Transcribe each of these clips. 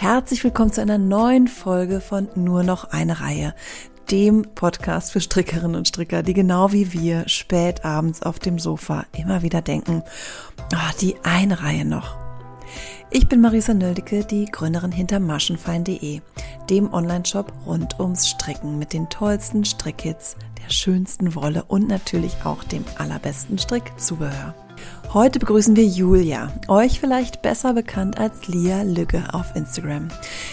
Herzlich willkommen zu einer neuen Folge von Nur noch eine Reihe, dem Podcast für Strickerinnen und Stricker, die genau wie wir spät abends auf dem Sofa immer wieder denken, oh, die eine Reihe noch. Ich bin Marisa Nöldecke, die Gründerin hinter maschenfein.de, dem Onlineshop rund ums Stricken mit den tollsten Strickkits, der schönsten Wolle und natürlich auch dem allerbesten Strickzubehör. Heute begrüßen wir Julia, euch vielleicht besser bekannt als Lia Lügge auf Instagram.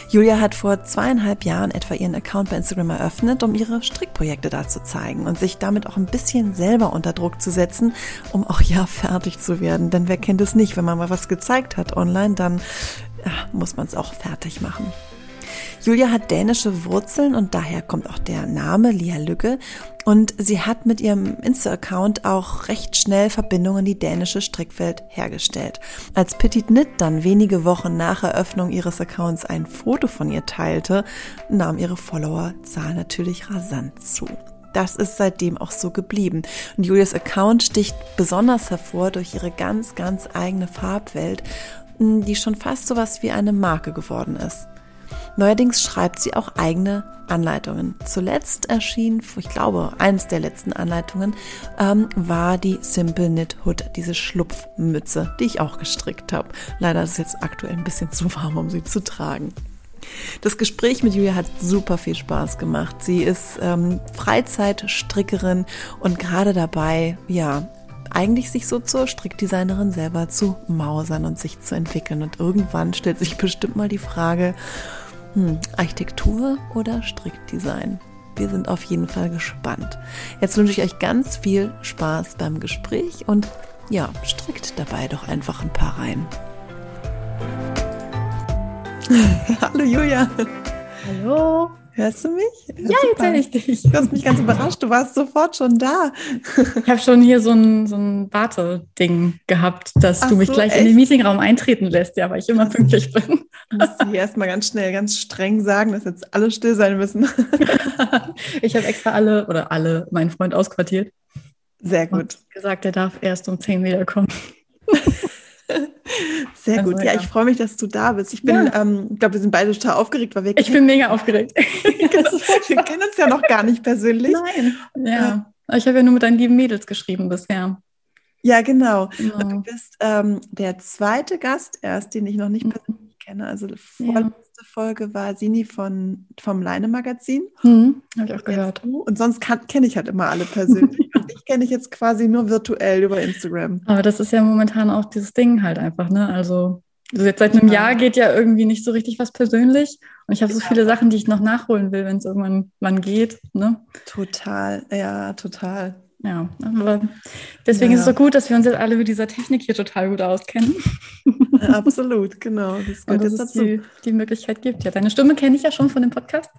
Julia hat vor zweieinhalb Jahren etwa ihren Account bei Instagram eröffnet, um ihre Strickprojekte da zu zeigen und sich damit auch ein bisschen selber unter Druck zu setzen, um auch ja fertig zu werden. Denn wer kennt es nicht, wenn man mal was gezeigt hat online, dann ja, muss man es auch fertig machen. Julia hat dänische Wurzeln und daher kommt auch der Name Lia Lücke. Und sie hat mit ihrem Insta-Account auch recht schnell Verbindungen in die dänische Strickwelt hergestellt. Als Petit Knit dann wenige Wochen nach Eröffnung ihres Accounts ein Foto von ihr teilte, nahm ihre Followerzahl natürlich rasant zu. Das ist seitdem auch so geblieben. Und Julias Account sticht besonders hervor durch ihre ganz, ganz eigene Farbwelt, die schon fast so was wie eine Marke geworden ist. Neuerdings schreibt sie auch eigene Anleitungen. Zuletzt erschien, ich glaube, eines der letzten Anleitungen ähm, war die Simple Knit Hood, diese Schlupfmütze, die ich auch gestrickt habe. Leider ist es jetzt aktuell ein bisschen zu warm, um sie zu tragen. Das Gespräch mit Julia hat super viel Spaß gemacht. Sie ist ähm, Freizeitstrickerin und gerade dabei, ja, eigentlich sich so zur Strickdesignerin selber zu mausern und sich zu entwickeln. Und irgendwann stellt sich bestimmt mal die Frage, hm, Architektur oder Strickdesign? Wir sind auf jeden Fall gespannt. Jetzt wünsche ich euch ganz viel Spaß beim Gespräch und ja, strickt dabei doch einfach ein paar rein. Hallo Julia. Hallo. Hörst du mich? Ja, jetzt höre ich dich. Du hast mich ganz überrascht. Du warst sofort schon da. Ich habe schon hier so ein, so ein Warteding gehabt, dass Ach du mich so, gleich echt? in den Meetingraum eintreten lässt, ja, weil ich immer pünktlich bin. Du musst hier erstmal ganz schnell, ganz streng sagen, dass jetzt alle still sein müssen. ich habe extra alle oder alle meinen Freund ausquartiert. Sehr gut. gesagt, er darf erst um 10 wiederkommen. Sehr gut. Ja, ich freue mich, dass du da bist. Ich bin, ja. ähm, ich glaube, wir sind beide total aufgeregt, weil wir. Ich bin mega aufgeregt. wir kennen uns ja noch gar nicht persönlich. Nein. Ja. Ich habe ja nur mit deinen lieben Mädels geschrieben bisher. Ja, genau. genau. Du bist ähm, der zweite Gast erst, den ich noch nicht mhm. persönlich kenne. Also vorletzte ja. Folge war Sini von, vom Leine-Magazin. Mhm. Habe ich auch gehört. Und sonst kenne ich halt immer alle persönlich. Und ich kenne ich jetzt quasi nur virtuell über Instagram. Aber das ist ja momentan auch dieses Ding halt einfach, ne? Also also jetzt seit einem Jahr geht ja irgendwie nicht so richtig was persönlich. Und ich habe so viele Sachen, die ich noch nachholen will, wenn es irgendwann wann geht. Ne? Total, ja, total. Ja, aber deswegen ja. ist es so gut, dass wir uns jetzt alle mit dieser Technik hier total gut auskennen. Ja, absolut, genau. Das gehört jetzt dazu. Die, die Möglichkeit gibt. Ja, deine Stimme kenne ich ja schon von dem Podcast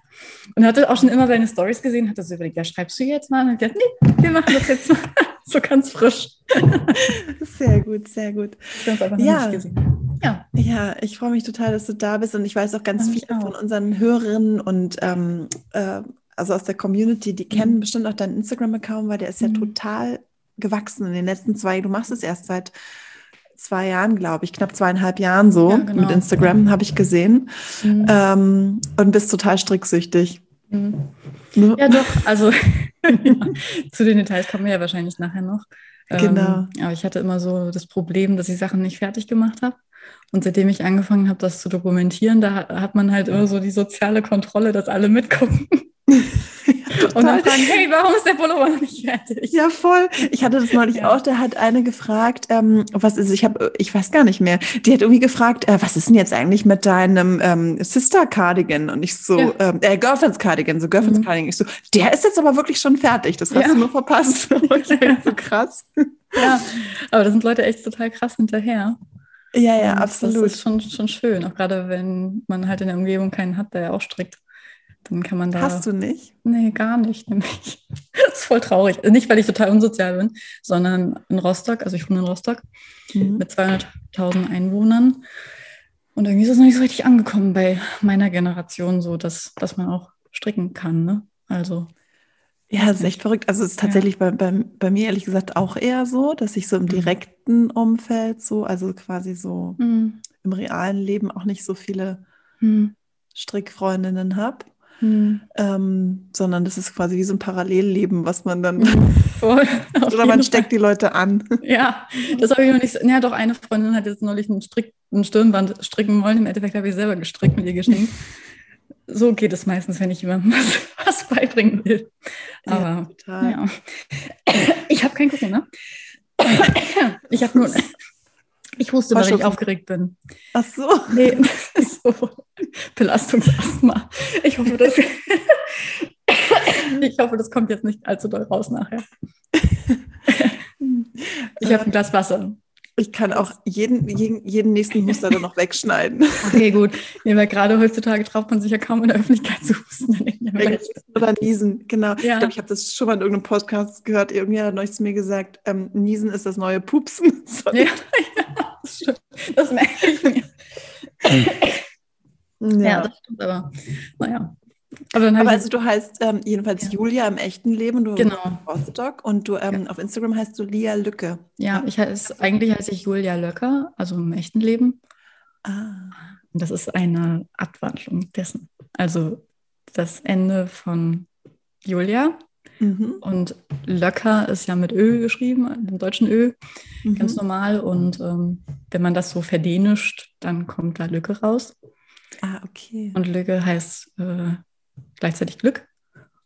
und hatte auch schon immer deine Stories gesehen, hatte so überlegt, ja, schreibst du jetzt mal? Und ich dachte, nee, wir machen das jetzt mal so ganz frisch. Sehr gut, sehr gut. Wir haben es einfach noch ja. nicht gesehen. Ja. ja, ich freue mich total, dass du da bist und ich weiß auch ganz viele von unseren Hörerinnen und ähm, äh, also aus der Community, die kennen mhm. bestimmt auch deinen Instagram-Account, weil der ist ja mhm. total gewachsen in den letzten zwei, du machst es erst seit zwei Jahren, glaube ich, knapp zweieinhalb Jahren so ja, genau. mit Instagram, ja. habe ich gesehen. Mhm. Ähm, und bist total stricksüchtig. Mhm. Ne? Ja, doch, also ja, zu den Details kommen wir ja wahrscheinlich nachher noch. Genau. Ähm, aber ich hatte immer so das Problem, dass ich Sachen nicht fertig gemacht habe. Und seitdem ich angefangen habe, das zu dokumentieren, da hat man halt immer so die soziale Kontrolle, dass alle mitgucken. Und dann fragen, hey, warum ist der Pullover noch nicht fertig? Ja, voll. Ich hatte das neulich ja. auch, da hat eine gefragt, ähm, was ist, ich habe, ich weiß gar nicht mehr, die hat irgendwie gefragt, äh, was ist denn jetzt eigentlich mit deinem ähm, Sister-Cardigan? Und ich so, ja. ähm, äh, Girlfriends-Cardigan, so Girlfriends-Cardigan. Mhm. Ich so, der ist jetzt aber wirklich schon fertig, das hast du nur verpasst. so krass. Ja, aber da sind Leute echt total krass hinterher. Ja, ja, und absolut. Das ist schon, schon schön, auch gerade wenn man halt in der Umgebung keinen hat, der ja auch strickt. Dann kann man da. Hast du nicht? Nee, gar nicht, nämlich. Das ist voll traurig. Nicht, weil ich total unsozial bin, sondern in Rostock, also ich wohne in Rostock mhm. mit 200.000 Einwohnern. Und irgendwie ist es noch nicht so richtig angekommen bei meiner Generation, so dass, dass man auch stricken kann. Ne? Also. Ja, das ist echt verrückt. Also es ist tatsächlich ja. bei, bei, bei mir ehrlich gesagt auch eher so, dass ich so im mhm. direkten Umfeld so, also quasi so mhm. im realen Leben auch nicht so viele hm. Strickfreundinnen habe. Hm. Ähm, sondern das ist quasi wie so ein Parallelleben, was man dann. Voll, oder man steckt Fall. die Leute an. Ja, das habe ich noch nicht. Ja, doch, eine Freundin hat jetzt neulich einen, Strick, ein Stirnband stricken wollen. Im Endeffekt habe ich selber gestrickt mit ihr geschenkt. so geht es meistens, wenn ich jemandem was, was beibringen will. Aber ja, ja. ich habe kein Corona. Ich habe nur. Ich wusste, weil ich aufgeregt bin. Ach so. Nee, so. Belastungsasthma. Ich hoffe, das, ich hoffe, das kommt jetzt nicht allzu doll raus nachher. Ich habe ein Glas Wasser. Ich kann auch jeden, jeden, jeden nächsten Huster dann noch wegschneiden. Okay, gut. Nee, weil gerade heutzutage traut man sich ja kaum in der Öffentlichkeit zu husten. Oder niesen, genau. Ja. Ich glaube, ich habe das schon mal in irgendeinem Podcast gehört. Irgendwie hat neulich zu mir gesagt, ähm, niesen ist das neue Pupsen. Ja, ja, das stimmt. Das merke ich mir. ja. ja, das stimmt aber. Naja. Aber, aber also du heißt ähm, jedenfalls ja. Julia im echten Leben, du genau. Rostock und du ähm, ja. auf Instagram heißt du Lia Lücke. Ja, ich heiße, eigentlich heiße ich Julia Löcker, also im echten Leben. Ah. Und das ist eine Abwandlung dessen. Also das Ende von Julia mhm. und Löcker ist ja mit Ö geschrieben, dem deutschen Ö, mhm. ganz normal. Und ähm, wenn man das so verdänischt, dann kommt da Lücke raus. Ah, okay. Und Lücke heißt äh, gleichzeitig Glück.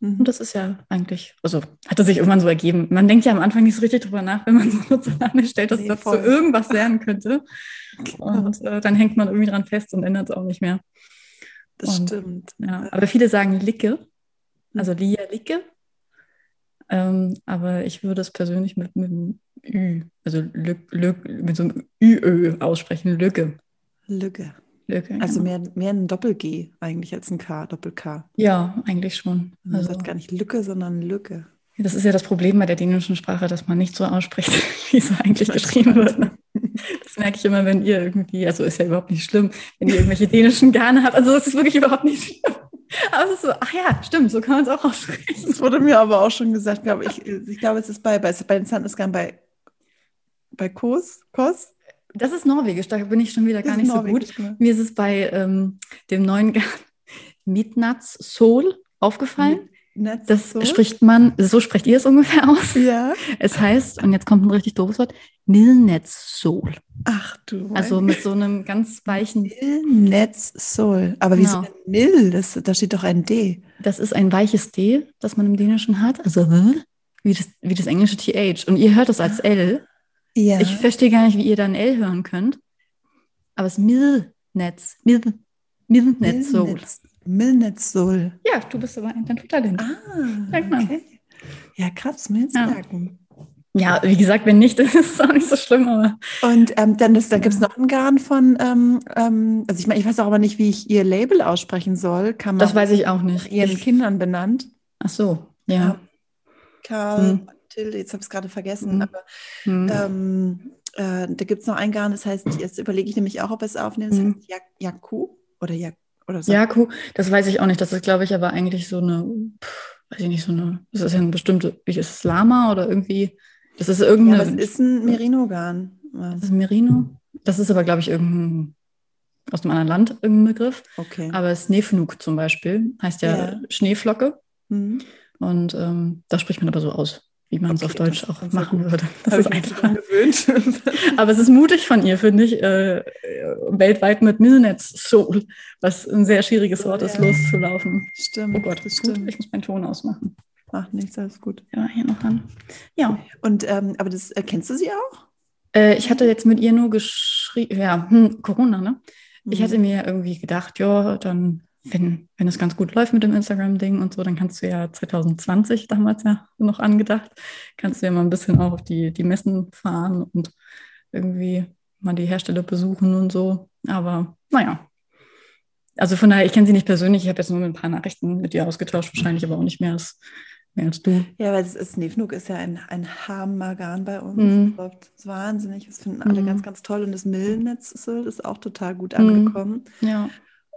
Mhm. Und das ist ja eigentlich, also hat es sich irgendwann so ergeben. Man denkt ja am Anfang nicht so richtig drüber nach, wenn man so Nutzername stellt, dass nee, das voll. so irgendwas lernen könnte. Und äh, dann hängt man irgendwie dran fest und ändert es auch nicht mehr. Das und, stimmt. Ja, aber viele sagen Licke, also mhm. Lia Licke. Ähm, aber ich würde es persönlich mit, mit einem Ü, also Lück, Lück, mit so einem Ü-Ö aussprechen, Lücke. Lücke. Lücke. Also genau. mehr, mehr ein Doppel-G eigentlich als ein K, Doppel-K. Ja, eigentlich schon. Man also, sagt gar nicht Lücke, sondern Lücke. Das ist ja das Problem bei der dänischen Sprache, dass man nicht so ausspricht, wie es eigentlich geschrieben wird. Das merke ich immer, wenn ihr irgendwie, also ist ja überhaupt nicht schlimm, wenn ihr irgendwelche dänischen Garne habt. Also das ist wirklich überhaupt nicht schlimm. Aber es ist so, ach ja, stimmt, so kann man es auch aussprechen. Das wurde mir aber auch schon gesagt, glaube ich. Ich glaube, es ist bei, bei, bei den Sandnesgarn bei, bei Kos, Kos, das ist Norwegisch, da bin ich schon wieder gar nicht so gut. Genau. Mir ist es bei ähm, dem neuen Midnats Soul aufgefallen. Midnats das Soul? spricht man, so sprecht ihr es ungefähr aus. Ja. Es heißt, und jetzt kommt ein richtig doofes Wort, Milnetz Soul. Ach du. Also mit so einem ganz weichen. Milnetz Soul. Aber genau. wieso Mil? Das, da steht doch ein D. Das ist ein weiches D, das man im Dänischen hat. Also wie das, wie das englische TH. Und ihr hört es als L. Ja. Ich verstehe gar nicht, wie ihr dann L hören könnt. Aber es ist Milnetz. Mil, Milnetz Soul. Milnetz Soul. Ja, du bist aber ein Naturtalent. Ah, okay. Ja, krass, mir jetzt ja. merken. Ja, wie gesagt, wenn nicht, dann ist es auch nicht so schlimm. Aber und ähm, dann da gibt es noch einen Garn von, ähm, ähm, also ich meine, ich weiß auch aber nicht, wie ich ihr Label aussprechen soll. Kann man das weiß ich auch nicht. Ihren ich, Kindern benannt. Ach so, ja. Karl, hm. Tilde, jetzt habe ich es gerade vergessen, mhm. aber mhm. ähm, äh, da gibt es noch ein Garn, das heißt, jetzt überlege ich nämlich auch, ob es aufnehmen, das mhm. heißt Yaku oder Jak oder so. Yaku, das weiß ich auch nicht, das ist, glaube ich, aber eigentlich so eine, pff, weiß ich nicht, so eine, das ist ja eine bestimmte, wie ist es, Lama oder irgendwie, das ist irgendeine. Ja, das ist ein Merino-Garn. Das ist Merino? Das ist aber, glaube ich, irgendein aus einem anderen Land irgendein Begriff. Okay. Aber Snefnuk zum Beispiel heißt ja, ja. Schneeflocke. Mhm. Und ähm, da spricht man aber so aus wie man okay, es auf Deutsch auch machen gut. würde. Das ist einfach gewöhnt. Aber es ist mutig von ihr, finde ich, äh, weltweit mit Milnetz Soul, was ein sehr schwieriges Wort ist, loszulaufen. Stimmt. Oh Gott, das stimmt. Ich muss meinen Ton ausmachen. Macht nichts, alles gut. Ja, hier noch an. Ja. Und ähm, aber das äh, kennst du sie auch? Äh, ich hatte jetzt mit ihr nur geschrieben, ja, hm, Corona, ne? Ich mhm. hatte mir irgendwie gedacht, ja, dann wenn, wenn es ganz gut läuft mit dem Instagram-Ding und so, dann kannst du ja 2020 damals ja noch angedacht, kannst du ja mal ein bisschen auch auf die, die Messen fahren und irgendwie mal die Hersteller besuchen und so. Aber naja. Also von daher, ich kenne sie nicht persönlich, ich habe jetzt nur ein paar Nachrichten mit ihr ausgetauscht, wahrscheinlich aber auch nicht mehr als, mehr als du. Ja, weil es ist, Nevnuk ist ja ein, ein Hammergarn bei uns. Mhm. Das ist wahnsinnig, das finden alle mhm. ganz, ganz toll. Und das Millnetz ist auch total gut mhm. angekommen. Ja.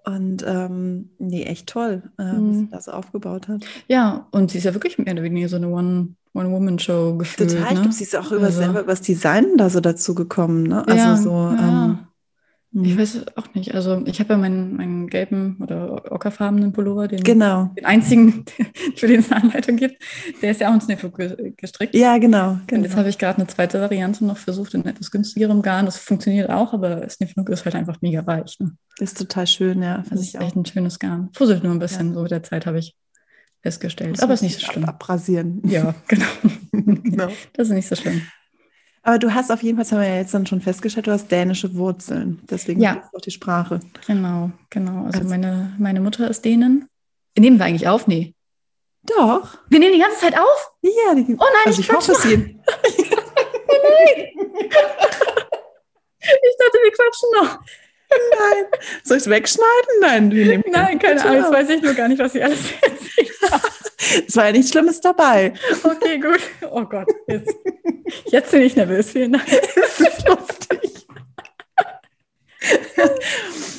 Und ähm, nee, echt toll, äh, was mhm. sie das aufgebaut hat. Ja, und sie ist ja wirklich mehr oder weniger so eine One, One-Woman-Show gefühlt. Total, ne? ich glaube, sie ist auch über also. selber über das Design da so dazu gekommen, ne? Also ja, so, ja. Ähm, Ich hm. weiß auch nicht. Also ich habe ja meinen, meinen gelben oder ockerfarbenen Pullover, den, genau. den einzigen, für den es eine Anleitung gibt. Der ist ja auch in Sniffle gestrickt. Ja, genau. genau. Und jetzt habe ich gerade eine zweite Variante noch versucht in etwas günstigerem Garn. Das funktioniert auch, aber Sniffle ist halt einfach mega weich. Ne? Ist total schön, ja. Das ist echt ein schönes Garn. Fusselt nur ein bisschen, ja. so mit der Zeit habe ich festgestellt. Aber ist nicht so schlimm. Abrasieren. Ja, genau. genau. Das ist nicht so schlimm. Aber du hast auf jeden Fall, das haben wir ja jetzt dann schon festgestellt, du hast dänische Wurzeln. Deswegen ja. auch die Sprache. Genau, genau. Also, also, meine, meine Mutter ist Dänen. Nehmen wir eigentlich auf? Nee. Doch. Wir nehmen die ganze Zeit auf? Ja. Die, oh nein, also ich, ich hoffe es oh nein. ich dachte, wir quatschen noch. Nein. Soll ich es wegschneiden? Nein, Nein, keine Ahnung. Jetzt weiß ich nur gar nicht, was ich alles erzählt habe. Es war ja nichts Schlimmes dabei. Okay, gut. Oh Gott, jetzt, jetzt bin ich nervös. Vielen Dank. Das ist lustig.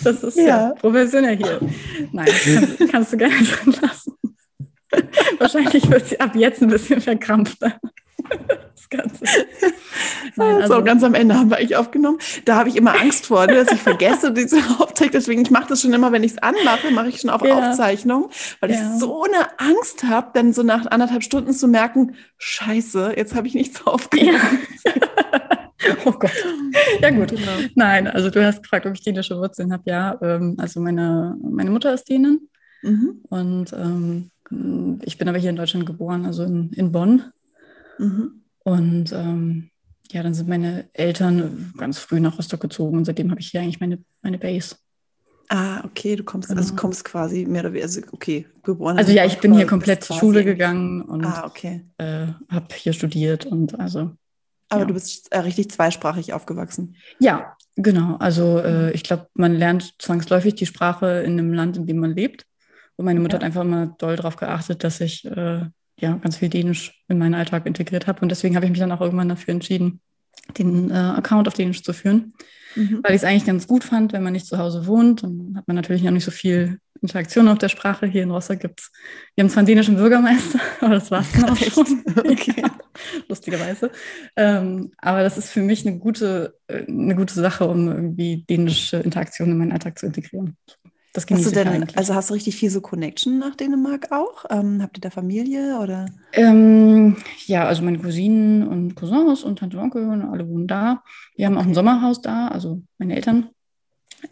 Das ist ja, ja professionell hier. Nein, kannst, kannst du gerne drin lassen. Wahrscheinlich wird sie ab jetzt ein bisschen verkrampfter. Das Ganze. Nein, also, so, ganz am Ende haben wir eigentlich aufgenommen. Da habe ich immer Angst vor, ne, dass ich vergesse diese Aufzeichnung. Deswegen, ich mache das schon immer, wenn ich es anmache, mache ich schon auf ja. Aufzeichnung, weil ja. ich so eine Angst habe, dann so nach anderthalb Stunden zu merken, scheiße, jetzt habe ich nichts aufgenommen. Ja. Oh Gott. Ja, gut. Genau. Nein, also du hast gefragt, ob ich dänische Wurzeln habe. Ja, ähm, also meine, meine Mutter ist Dänen. Mhm. Und ähm, ich bin aber hier in Deutschland geboren, also in, in Bonn. Mhm. Und ähm, ja, dann sind meine Eltern ganz früh nach Rostock gezogen und seitdem habe ich hier eigentlich meine, meine Base. Ah, okay, du kommst, also genau. kommst quasi mehr oder weniger, also okay, geboren. Also ja, ich bin hier komplett zur Schule gegangen und ah, okay. äh, habe hier studiert und also. Aber ja. du bist äh, richtig zweisprachig aufgewachsen. Ja, genau. Also äh, ich glaube, man lernt zwangsläufig die Sprache in einem Land, in dem man lebt. Und meine Mutter ja. hat einfach immer doll darauf geachtet, dass ich äh, ja, ganz viel Dänisch in meinen Alltag integriert habe. Und deswegen habe ich mich dann auch irgendwann dafür entschieden, den äh, Account auf Dänisch zu führen, mhm. weil ich es eigentlich ganz gut fand, wenn man nicht zu Hause wohnt. Dann hat man natürlich auch nicht so viel Interaktion auf der Sprache. Hier in Rostock gibt es, wir haben zwar einen dänischen Bürgermeister, aber das war es dann auch schon. Okay. ja, lustigerweise. Ähm, aber das ist für mich eine gute, äh, eine gute Sache, um irgendwie dänische Interaktion in meinen Alltag zu integrieren. Das genieße hast du denn, eigentlich. Also hast du richtig viel so Connection nach Dänemark auch? Ähm, habt ihr da Familie oder? Ähm, ja, also meine Cousinen und Cousins und Tante und Onkel und alle wohnen da. Wir haben auch ein Sommerhaus da, also meine Eltern.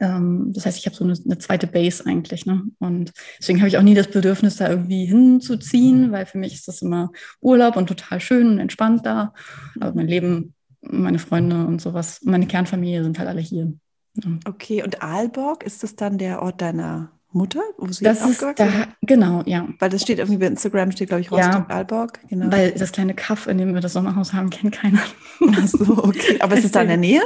Ähm, das heißt, ich habe so eine, eine, zweite Base eigentlich. Ne? Und deswegen habe ich auch nie das Bedürfnis, da irgendwie hinzuziehen, weil für mich ist das immer Urlaub und total schön und entspannt da. Aber mein Leben, meine Freunde und sowas, meine Kernfamilie sind halt alle hier. Okay, und Aalborg, ist das dann der Ort deiner Mutter, wo sie das ist da, Genau, ja. Weil das steht irgendwie bei Instagram, steht glaube ich Rostock, ja, Aalborg. Genau. Weil das kleine Kaff, in dem wir das Sommerhaus haben, kennt keiner. Ach so, okay. Aber ist es da in der Nähe?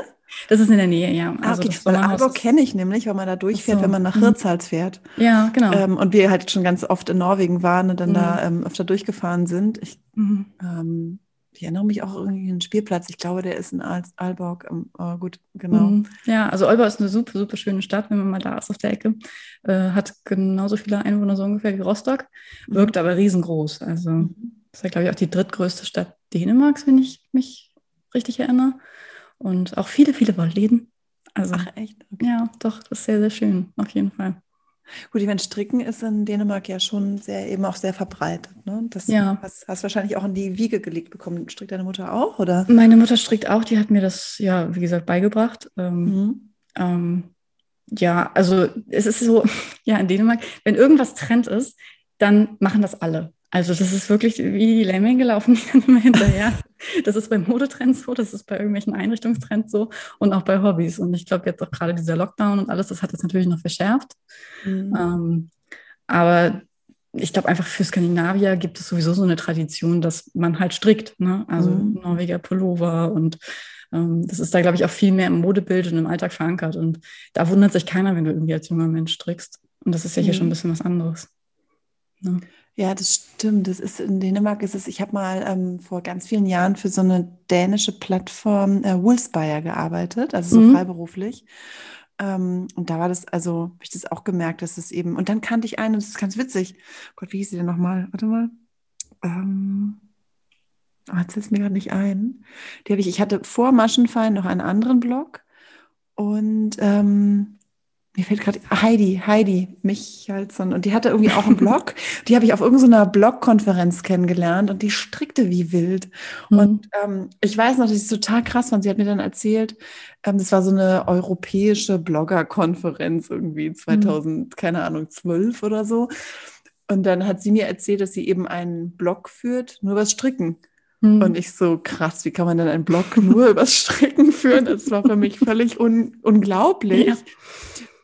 Das ist in der Nähe, ja. Ah, also okay. Weil Aalborg kenne ich nämlich, weil man da durchfährt, so. wenn man nach mhm. Hirtshals fährt. Ja, genau. Ähm, und wir halt schon ganz oft in Norwegen waren und dann mhm. da ähm, öfter durchgefahren sind. Ich, mhm. ähm, ich erinnere mich auch irgendwie an einen Spielplatz. Ich glaube, der ist in Aalborg. Oh, gut, genau. Mhm. Ja, also Aalborg ist eine super, super schöne Stadt, wenn man mal da ist auf der Ecke. Äh, hat genauso viele Einwohner so ungefähr wie Rostock, mhm. wirkt aber riesengroß. Also mhm. ist ja, glaube ich, auch die drittgrößte Stadt Dänemarks, wenn ich mich richtig erinnere. Und auch viele, viele Wollläden. Also, Ach, echt? Okay. Ja, doch, das ist sehr, sehr schön, auf jeden Fall. Gut, ich meine, Stricken ist in Dänemark ja schon sehr, eben auch sehr verbreitet. Ne? Das ja. hast, hast wahrscheinlich auch in die Wiege gelegt bekommen. Strickt deine Mutter auch, oder? Meine Mutter strickt auch, die hat mir das, ja, wie gesagt, beigebracht. Ähm, mhm. ähm, ja, also es ist so, ja, in Dänemark, wenn irgendwas Trend ist, dann machen das alle. Also das ist wirklich wie die Lemminge laufen die dann immer hinterher. Das ist bei Modetrends so, das ist bei irgendwelchen Einrichtungstrends so und auch bei Hobbys. Und ich glaube jetzt auch gerade dieser Lockdown und alles, das hat das natürlich noch verschärft. Mhm. Ähm, aber ich glaube einfach für Skandinavier gibt es sowieso so eine Tradition, dass man halt strickt. Ne? Also mhm. Norweger Pullover und ähm, das ist da, glaube ich, auch viel mehr im Modebild und im Alltag verankert. Und da wundert sich keiner, wenn du irgendwie als junger Mensch strickst. Und das ist ja hier mhm. schon ein bisschen was anderes. Ne? Ja, das stimmt. Das ist in Dänemark ist es, ich habe mal ähm, vor ganz vielen Jahren für so eine dänische Plattform äh, Woolspire gearbeitet, also so mhm. freiberuflich. Ähm, und da war das, also habe ich das auch gemerkt, dass es eben, und dann kannte ich eine, das ist ganz witzig. Gott, wie hieß sie denn nochmal? Warte mal. Ähm, oh, jetzt ist mir gerade nicht ein. Die habe ich, ich hatte vor Maschenfein noch einen anderen Blog und ähm, mir fällt gerade Heidi, Heidi Michalson. Und die hatte irgendwie auch einen Blog. die habe ich auf irgendeiner Blogkonferenz kennengelernt und die strickte wie wild. Mhm. Und ähm, ich weiß noch, dass ich es total krass fand. Sie hat mir dann erzählt, ähm, das war so eine europäische Bloggerkonferenz irgendwie 2000, mhm. keine Ahnung, 12 oder so. Und dann hat sie mir erzählt, dass sie eben einen Blog führt, nur was Stricken. Mhm. Und ich so, krass, wie kann man denn einen Blog nur übers Stricken führen? Das war für mich völlig un unglaublich. Ja.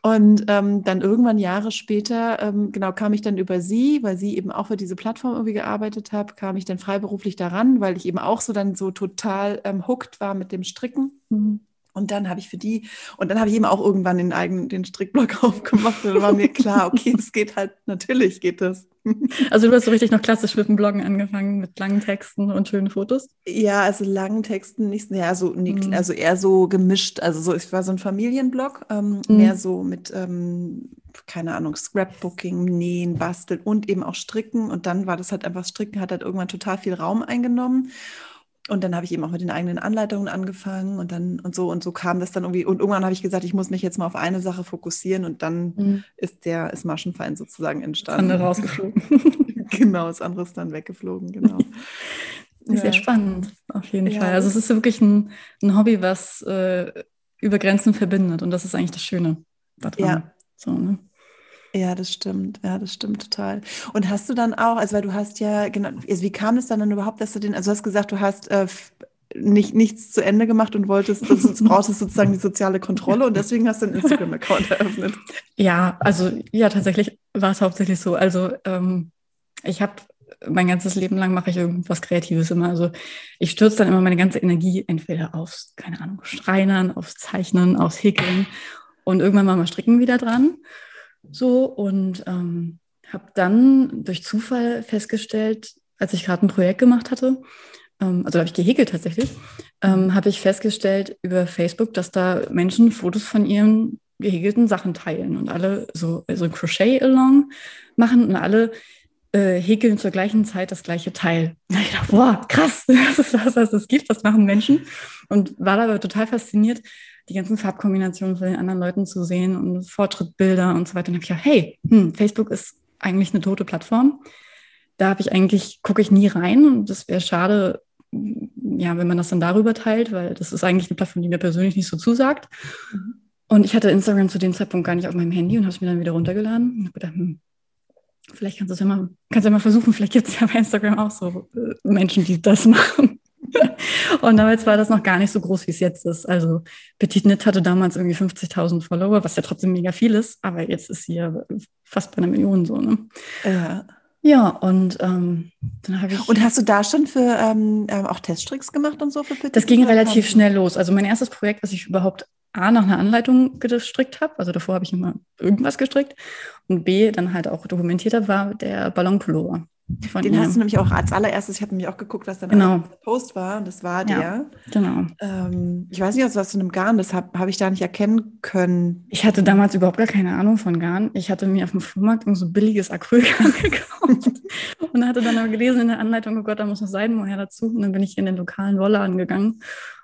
Und ähm, dann irgendwann Jahre später, ähm, genau, kam ich dann über sie, weil sie eben auch für diese Plattform irgendwie gearbeitet hat, kam ich dann freiberuflich daran, weil ich eben auch so dann so total ähm, hooked war mit dem Stricken. Mhm. Und dann habe ich für die, und dann habe ich eben auch irgendwann den eigenen, den Strickblock aufgemacht und dann war mir klar, okay, es geht halt, natürlich geht das. Also du hast so richtig noch klassisch mit dem Bloggen angefangen, mit langen Texten und schönen Fotos? Ja, also langen Texten nicht, ja, so, mhm. also eher so gemischt. Also so, es war so ein Familienblog, ähm, mhm. mehr so mit, ähm, keine Ahnung, Scrapbooking, Nähen, Basteln und eben auch Stricken. Und dann war das halt einfach, Stricken hat halt irgendwann total viel Raum eingenommen. Und dann habe ich eben auch mit den eigenen Anleitungen angefangen und dann und so und so kam das dann irgendwie. Und irgendwann habe ich gesagt, ich muss mich jetzt mal auf eine Sache fokussieren und dann mhm. ist der ist Maschenfein sozusagen entstanden. Das andere rausgeflogen. genau, das andere ist dann weggeflogen, genau. Sehr ja. spannend, auf jeden ja. Fall. Also es ist wirklich ein, ein Hobby, was äh, über Grenzen verbindet und das ist eigentlich das Schöne daran. Ja. So, ne? Ja, das stimmt. Ja, das stimmt total. Und hast du dann auch, also weil du hast ja, genau, also wie kam es dann, dann überhaupt, dass du den, also du hast gesagt, du hast äh, nicht, nichts zu Ende gemacht und wolltest, das, brauchtest sozusagen die soziale Kontrolle und deswegen hast du einen Instagram-Account eröffnet. Ja, also ja, tatsächlich war es hauptsächlich so. Also ähm, ich habe mein ganzes Leben lang mache ich irgendwas Kreatives immer. Also ich stürze dann immer meine ganze Energie entweder aufs, keine Ahnung, Schreinern, aufs Zeichnen, aufs Häkeln und irgendwann mal mal Stricken wieder dran. So und ähm, habe dann durch Zufall festgestellt, als ich gerade ein Projekt gemacht hatte, ähm, also habe ich gehäkelt tatsächlich, ähm, habe ich festgestellt über Facebook, dass da Menschen Fotos von ihren gehäkelten Sachen teilen und alle so, so ein Crochet-Along machen und alle äh, häkeln zur gleichen Zeit das gleiche Teil. Und ich dachte, boah, krass, das ist was, was es gibt, das machen Menschen. Und war dabei total fasziniert, die ganzen Farbkombinationen von den anderen Leuten zu sehen und Fortschrittbilder und so weiter. Und habe ich gedacht, hey, hm, Facebook ist eigentlich eine tote Plattform. Da habe ich eigentlich, gucke ich nie rein und das wäre schade, ja, wenn man das dann darüber teilt, weil das ist eigentlich eine Plattform, die mir persönlich nicht so zusagt. Mhm. Und ich hatte Instagram zu dem Zeitpunkt gar nicht auf meinem Handy und habe es mir dann wieder runtergeladen und habe gedacht, hm, vielleicht kannst du es ja mal, kannst ja mal versuchen, vielleicht gibt es ja bei Instagram auch so äh, Menschen, die das machen. und damals war das noch gar nicht so groß, wie es jetzt ist. Also Petit Knit hatte damals irgendwie 50.000 Follower, was ja trotzdem mega viel ist, aber jetzt ist sie ja fast bei einer Million so. Ne? Ja. Ja, und ähm, dann habe ich. Und hast du da schon für ähm, ähm auch Teststricks gemacht und so für Petit Das ging relativ schnell los. Also mein erstes Projekt, was ich überhaupt A, nach einer Anleitung gestrickt habe, also davor habe ich immer irgendwas gestrickt und B, dann halt auch dokumentiert habe, war der Ballonpullover. Den ihr. hast du nämlich auch als allererstes, ich habe nämlich auch geguckt, was dann genau. der Post war, und das war der. Ja, genau. Ähm, ich weiß nicht, aus was für einem Garn, das habe hab ich da nicht erkennen können. Ich hatte damals überhaupt gar keine Ahnung von Garn. Ich hatte mir auf dem Flohmarkt so billiges Acrylgarn gekauft und hatte dann aber gelesen in der Anleitung, oh Gott, da muss noch Seidenmoher dazu. Und dann bin ich in den lokalen Wollladen gegangen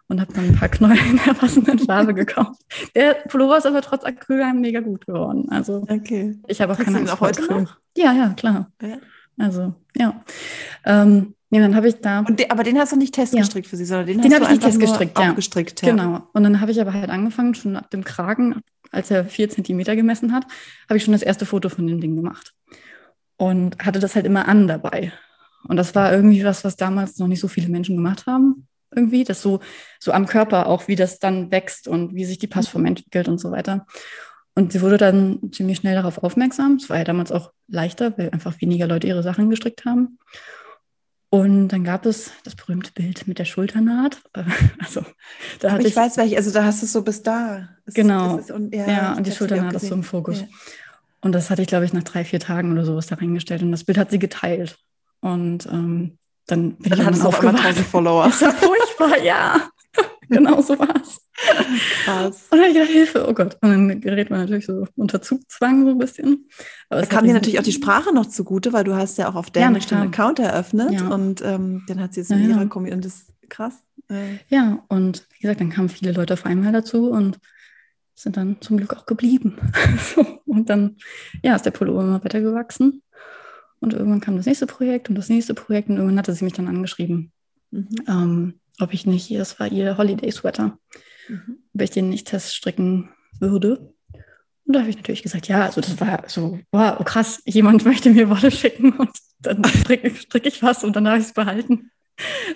und habe dann ein paar Knäuel in der passenden Farbe gekauft. Der Pullover ist aber trotz Acrylgarn mega gut geworden. Also okay. ich habe auch Kriegst keine Angst vor Acryl. Ja, ja, klar. Ja. Also, ja. Ähm, ja, dann habe ich da. De, aber den hast du nicht testgestrickt ja. für sie, sondern den, den habe ich nicht testgestrickt, ja. Gestrickt, ja. Genau. Und dann habe ich aber halt angefangen, schon ab dem Kragen, als er vier Zentimeter gemessen hat, habe ich schon das erste Foto von dem Ding gemacht. Und hatte das halt immer an dabei. Und das war irgendwie was, was damals noch nicht so viele Menschen gemacht haben. Irgendwie, das so, so am Körper auch, wie das dann wächst und wie sich die Passform entwickelt und so weiter. Und sie wurde dann ziemlich schnell darauf aufmerksam. Es war ja damals auch leichter, weil einfach weniger Leute ihre Sachen gestrickt haben. Und dann gab es das berühmte Bild mit der Schulternaht. Also, da Aber ich, ich weiß welche, also da hast du es so bis da. Es genau. Ist, und, ja, ja und die Schulternaht ist so im Fokus. Ja. Und das hatte ich, glaube ich, nach drei, vier Tagen oder sowas da reingestellt. Und das Bild hat sie geteilt. Und ähm, dann bin dann ich dann aufgewacht. 1000 Follower. Das war furchtbar, ja. genau so war es. Krass. Und dann habe ich gedacht, Hilfe, oh Gott. Und dann gerät man natürlich so unter Zugzwang so ein bisschen. Aber da kam dir natürlich auch die Sprache noch zugute, weil du hast ja auch auf Dänisch ja, den Account eröffnet ja. und ähm, dann hat sie jetzt in ja, ihrer Community, und das ist krass. Äh. Ja, und wie gesagt, dann kamen viele Leute auf einmal dazu und sind dann zum Glück auch geblieben. und dann, ja, ist der Pullover immer weiter gewachsen. Und irgendwann kam das nächste Projekt und das nächste Projekt und irgendwann hatte sie mich dann angeschrieben, mhm. ähm, ob ich nicht, das war ihr Holiday-Sweater, mhm. ob ich den nicht teststricken würde. Und da habe ich natürlich gesagt, ja, also das war so, wow, oh krass, jemand möchte mir Wolle schicken und dann stricke strick ich was und dann habe ich es behalten.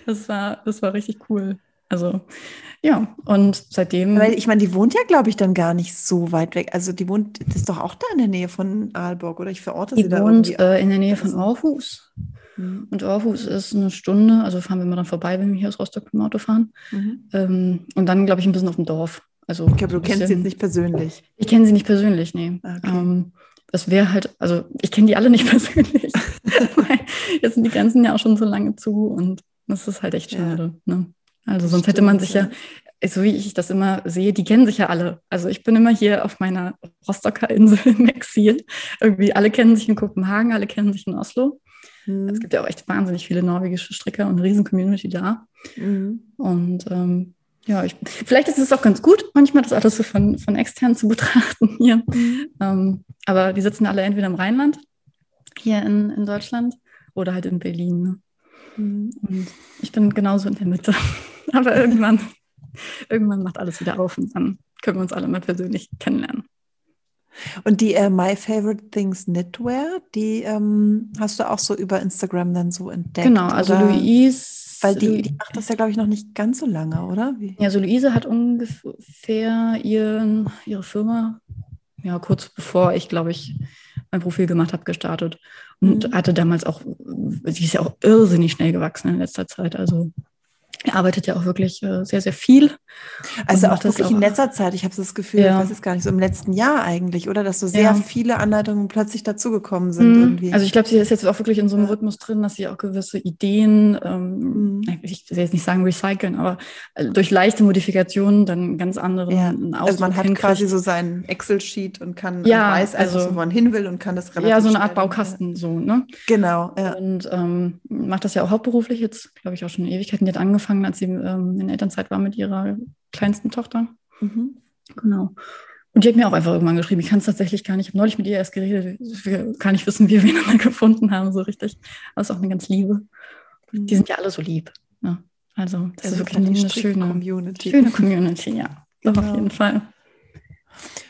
Das war, das war richtig cool. Also ja, und seitdem. Weil ich meine, die wohnt ja, glaube ich, dann gar nicht so weit weg. Also die wohnt, das ist doch auch da in der Nähe von Aalborg, oder ich verorte die sie da. Die wohnt äh, in der Nähe von Aarhus. Mhm. Und Aarhus ist eine Stunde, also fahren wir mal dann vorbei, wenn wir hier aus Rostock mit dem Auto fahren. Mhm. Ähm, und dann, glaube ich, ein bisschen auf dem Dorf. Also, ich glaube, du kennst sie jetzt nicht persönlich. Ich kenne sie nicht persönlich, nee. Okay. Ähm, das wäre halt, also ich kenne die alle nicht persönlich. jetzt sind die Grenzen ja auch schon so lange zu und das ist halt echt schade. Ja. Ne? Also sonst Stimmt, hätte man sich ja, so wie ich das immer sehe, die kennen sich ja alle. Also ich bin immer hier auf meiner Rostocker Insel im Exil. Irgendwie alle kennen sich in Kopenhagen, alle kennen sich in Oslo. Mhm. Es gibt ja auch echt wahnsinnig viele norwegische Stricker und eine riesen Community da. Mhm. Und ähm, ja, ich, vielleicht ist es auch ganz gut, manchmal das alles so von, von extern zu betrachten hier. Mhm. Ähm, aber die sitzen alle entweder im Rheinland, hier in, in Deutschland, oder halt in Berlin. Ne? Mhm. Und ich bin genauso in der Mitte. aber irgendwann, irgendwann macht alles wieder auf und dann können wir uns alle mal persönlich kennenlernen. Und die äh, My Favorite Things Knitwear, die ähm, hast du auch so über Instagram dann so entdeckt? Genau, also oder? Louise weil die, die macht das ja, glaube ich, noch nicht ganz so lange, oder? Wie? Ja, so Luise hat ungefähr ihren, ihre Firma, ja, kurz bevor ich, glaube ich, mein Profil gemacht habe, gestartet. Und mhm. hatte damals auch, sie ist ja auch irrsinnig schnell gewachsen in letzter Zeit. Also er arbeitet ja auch wirklich äh, sehr, sehr viel. Also auch wirklich auch, in letzter Zeit, ich habe das Gefühl, ja. ich weiß es gar nicht, so im letzten Jahr eigentlich, oder? Dass so sehr ja. viele Anleitungen plötzlich dazugekommen sind. Mhm. Irgendwie. Also ich glaube, sie ist jetzt auch wirklich in so einem ja. Rhythmus drin, dass sie auch gewisse Ideen, ähm, mhm. ich will jetzt nicht sagen recyceln, aber äh, durch leichte Modifikationen dann ganz andere ja. Also man hat hinkriegt. quasi so seinen Excel-Sheet und kann ja, weiß also, also, wo man hin will und kann das relativ Ja, so eine Art Baukasten, so, ne? Genau, ja. Und ähm, macht das ja auch hauptberuflich jetzt, glaube ich, auch schon Ewigkeiten. Hat angefangen angefangen, als sie ähm, in Elternzeit war mit ihrer kleinsten Tochter. Mhm. Genau. Und die hat mir auch einfach irgendwann geschrieben, ich kann es tatsächlich gar nicht, ich habe neulich mit ihr erst geredet, wir kann nicht wissen, wie wir einander gefunden haben, so richtig. Aber es ist auch eine ganz liebe. Die sind ja alle so lieb. Ne? Also das, das ist wirklich eine schöne Community. Schöne Community, ja. Doch, genau. auf jeden Fall.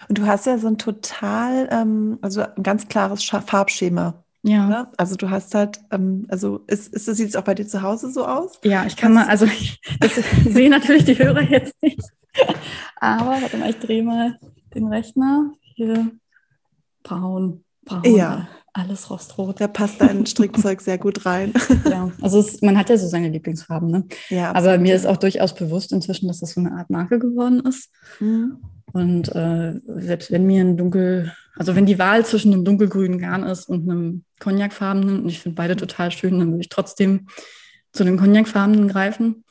Und du hast ja so ein total, ähm, also ein ganz klares Farbschema ja. Oder? Also du hast halt, ähm, also ist, ist das jetzt auch bei dir zu Hause so aus? Ja, ich kann mal, also ich, das sehen natürlich die Hörer jetzt nicht. Aber warte mal, ich drehe mal den Rechner. Hier braun, braun. Ja. Alles rostrot. Da passt dein Strickzeug sehr gut rein. Ja, also es, man hat ja so seine Lieblingsfarben, ne? Ja. Absolut. Aber mir ist auch durchaus bewusst inzwischen, dass das so eine Art Marke geworden ist. Mhm. Und äh, selbst wenn mir ein dunkel, also wenn die Wahl zwischen einem dunkelgrünen Garn ist und einem cognacfarbenen, und ich finde beide total schön, dann würde ich trotzdem zu dem cognacfarbenen greifen.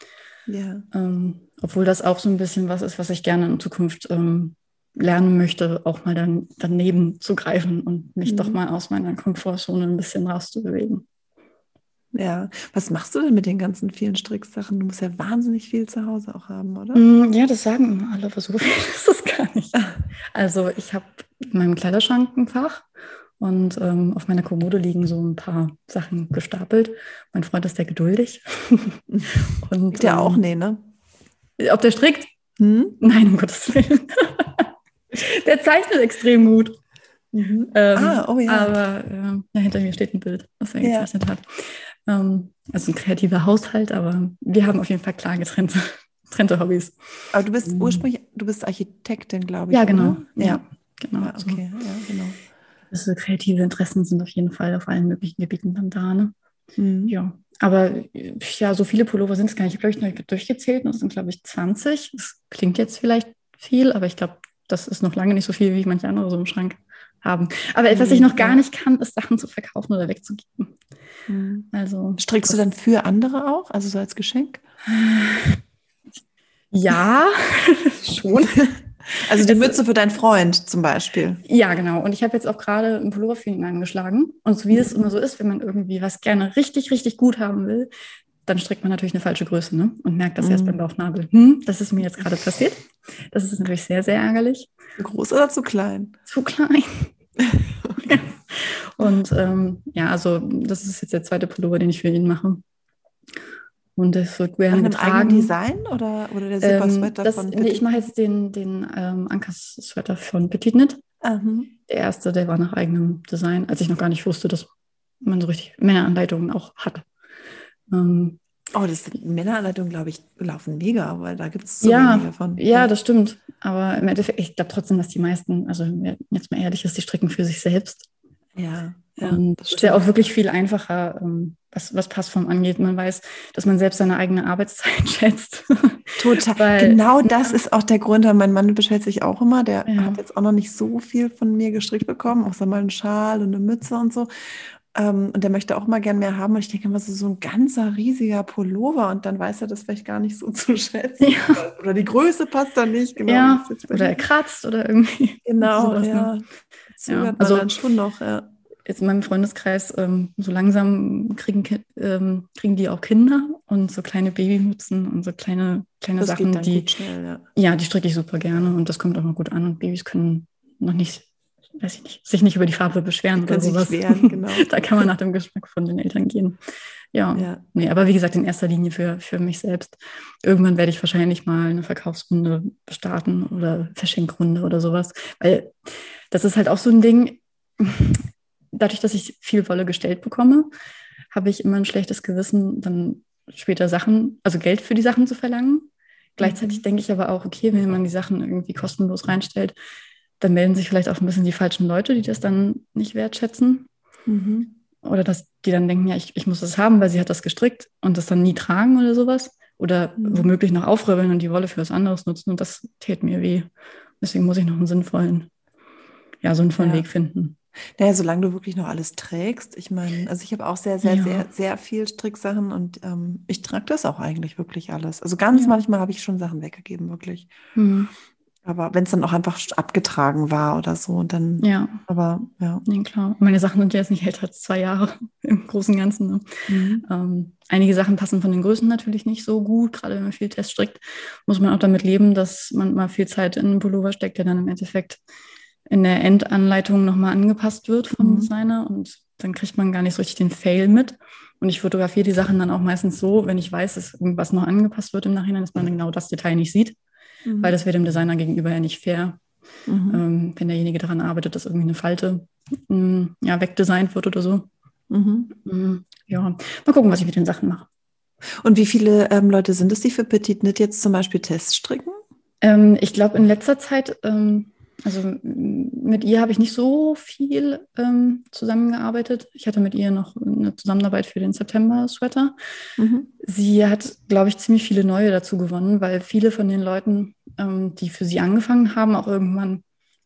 Ja. Ähm, obwohl das auch so ein bisschen was ist, was ich gerne in Zukunft ähm, lernen möchte, auch mal dann daneben zu greifen und mich mhm. doch mal aus meiner Komfortzone ein bisschen rauszubewegen. Ja, was machst du denn mit den ganzen vielen Stricksachen? Du musst ja wahnsinnig viel zu Hause auch haben, oder? Mm, ja, das sagen immer alle, aber so viel ist es gar nicht. Also ich habe in meinem Kleiderschrank ein Fach und ähm, auf meiner Kommode liegen so ein paar Sachen gestapelt. Mein Freund ist sehr geduldig. und, der ähm, auch, nee, ne? Ob der strickt? Hm? Nein, um Gottes Willen. der zeichnet extrem gut. Mhm. Ähm, ah, oh ja. Aber äh, ja, hinter mir steht ein Bild, was er ja. gezeichnet hat. Ähm, also ein kreativer Haushalt, aber wir haben auf jeden Fall klar getrennte, getrennte Hobbys. Aber du bist mhm. ursprünglich, du bist Architektin, glaube ich. Ja, genau. Ja, ja, genau. Ah, okay, also, ja, genau. Also kreative Interessen sind auf jeden Fall auf allen möglichen Gebieten dann da. Ne? Mhm. Ja, aber ja, so viele Pullover sind es gar nicht. Ich habe, glaube ich, noch durchgezählt und es sind, glaube ich, 20. Das klingt jetzt vielleicht viel, aber ich glaube, das ist noch lange nicht so viel, wie manche andere so im Schrank haben. Aber was ich noch gar nicht kann, ist Sachen zu verkaufen oder wegzugeben. Mhm. Also strickst du dann für andere auch, also so als Geschenk? Ja, schon. Also die Mütze für deinen Freund zum Beispiel. Ja, genau. Und ich habe jetzt auch gerade einen Pullover für ihn angeschlagen. Und so wie es immer so ist, wenn man irgendwie was gerne richtig, richtig gut haben will, dann strickt man natürlich eine falsche Größe ne? und merkt das mhm. erst beim Bauchnabel. Hm, das ist mir jetzt gerade passiert. Das ist natürlich sehr, sehr ärgerlich. Zu groß oder zu klein? Zu klein. Und ähm, ja, also das ist jetzt der zweite Pullover, den ich für ihn mache. Und das wird Nach getragen. eigenen Design oder, oder der Zipper-Sweater ähm, von Petit? Nee, ich mache jetzt den, den ähm, Ankas-Sweater von Petit Knit. Mhm. Der erste, der war nach eigenem Design, als ich noch gar nicht wusste, dass man so richtig Männeranleitungen auch hat. Ähm, oh, das sind Männeranleitungen, glaube ich, laufen mega, weil da gibt es so ja, wenige von. Ja, das stimmt. Aber im Endeffekt, ich glaube trotzdem, dass die meisten, also jetzt mal ehrlich ist, die stricken für sich selbst. Ja. Ja, und das ist ja auch wirklich viel einfacher, ähm, was, was Passform angeht. Man weiß, dass man selbst seine eigene Arbeitszeit schätzt. Total. Weil, genau das ja. ist auch der Grund. Mein Mann beschwert sich auch immer. Der ja. hat jetzt auch noch nicht so viel von mir gestrickt bekommen, außer mal einen Schal und eine Mütze und so. Ähm, und der möchte auch mal gern mehr haben. Und ich denke immer so, so ein ganzer riesiger Pullover und dann weiß er das vielleicht gar nicht so zu schätzen. Ja. Oder die Größe passt dann nicht. Genau. Ja. Oder er kratzt oder irgendwie. Genau, sowas, ja. Ne? Ja. Also, dann schon noch, ja jetzt in meinem Freundeskreis, ähm, so langsam kriegen, ähm, kriegen die auch Kinder und so kleine Babymützen und so kleine, kleine das Sachen, die. Schnell, ja. ja. die stricke ich super gerne und das kommt auch mal gut an. Und Babys können noch nicht, weiß ich nicht, sich nicht über die Farbe beschweren oder sowas. Wehren, genau. da kann man nach dem Geschmack von den Eltern gehen. Ja, ja, nee, aber wie gesagt, in erster Linie für, für mich selbst. Irgendwann werde ich wahrscheinlich mal eine Verkaufsrunde starten oder Verschenkrunde oder sowas, weil das ist halt auch so ein Ding dadurch, dass ich viel Wolle gestellt bekomme, habe ich immer ein schlechtes Gewissen, dann später Sachen, also Geld für die Sachen zu verlangen. Gleichzeitig mhm. denke ich aber auch, okay, wenn man die Sachen irgendwie kostenlos reinstellt, dann melden sich vielleicht auch ein bisschen die falschen Leute, die das dann nicht wertschätzen. Mhm. Oder dass die dann denken, ja, ich, ich muss das haben, weil sie hat das gestrickt und das dann nie tragen oder sowas. Oder mhm. womöglich noch aufrübbeln und die Wolle für was anderes nutzen und das tät mir weh. Deswegen muss ich noch einen sinnvollen, ja, sinnvollen ja. Weg finden. Naja, solange du wirklich noch alles trägst. Ich meine, also ich habe auch sehr, sehr, ja. sehr, sehr viel Stricksachen und ähm, ich trage das auch eigentlich wirklich alles. Also ganz ja. manchmal habe ich schon Sachen weggegeben, wirklich. Mhm. Aber wenn es dann auch einfach abgetragen war oder so, dann. Ja. Aber ja. Nee, klar. Meine Sachen sind ja jetzt nicht älter als zwei Jahre im Großen und Ganzen. Ne? Mhm. Ähm, einige Sachen passen von den Größen natürlich nicht so gut. Gerade wenn man viel Test strickt, muss man auch damit leben, dass man mal viel Zeit in einen Pullover steckt, der dann im Endeffekt in der Endanleitung nochmal angepasst wird vom mhm. Designer und dann kriegt man gar nicht so richtig den Fail mit. Und ich fotografiere die Sachen dann auch meistens so, wenn ich weiß, dass irgendwas noch angepasst wird im Nachhinein, dass man genau das Detail nicht sieht, mhm. weil das wäre dem Designer gegenüber ja nicht fair, mhm. ähm, wenn derjenige daran arbeitet, dass irgendwie eine Falte mh, mm, ja, wegdesignt wird oder so. Mhm. Mhm. Ja, mal gucken, was ich mit den Sachen mache. Und wie viele ähm, Leute sind es, die für Petit Knit jetzt zum Beispiel Tests stricken? Ähm, ich glaube, in letzter Zeit ähm, also mit ihr habe ich nicht so viel ähm, zusammengearbeitet. Ich hatte mit ihr noch eine Zusammenarbeit für den September-Sweater. Mhm. Sie hat, glaube ich, ziemlich viele neue dazu gewonnen, weil viele von den Leuten, ähm, die für sie angefangen haben, auch irgendwann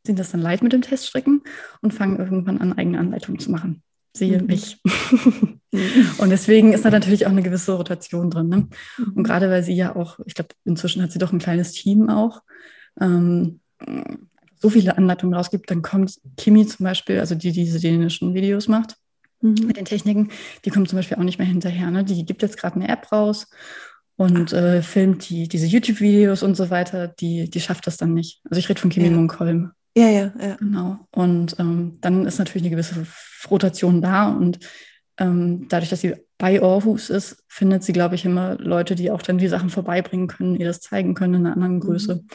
sind das dann leid mit dem Teststricken und fangen irgendwann an, eigene Anleitungen zu machen. Siehe mhm. mich. und deswegen ist da natürlich auch eine gewisse Rotation drin. Ne? Und mhm. gerade weil sie ja auch, ich glaube, inzwischen hat sie doch ein kleines Team auch. Ähm, so viele Anleitungen rausgibt, dann kommt Kimi zum Beispiel, also die diese dänischen Videos macht mhm. mit den Techniken, die kommt zum Beispiel auch nicht mehr hinterher. Ne? Die gibt jetzt gerade eine App raus und äh, filmt die, diese YouTube-Videos und so weiter, die, die schafft das dann nicht. Also ich rede von Kimi ja. Munkholm. Ja, ja, ja. Genau. Und ähm, dann ist natürlich eine gewisse Rotation da und ähm, dadurch, dass sie bei Orhus ist, findet sie, glaube ich, immer Leute, die auch dann die Sachen vorbeibringen können, ihr das zeigen können in einer anderen Größe. Mhm.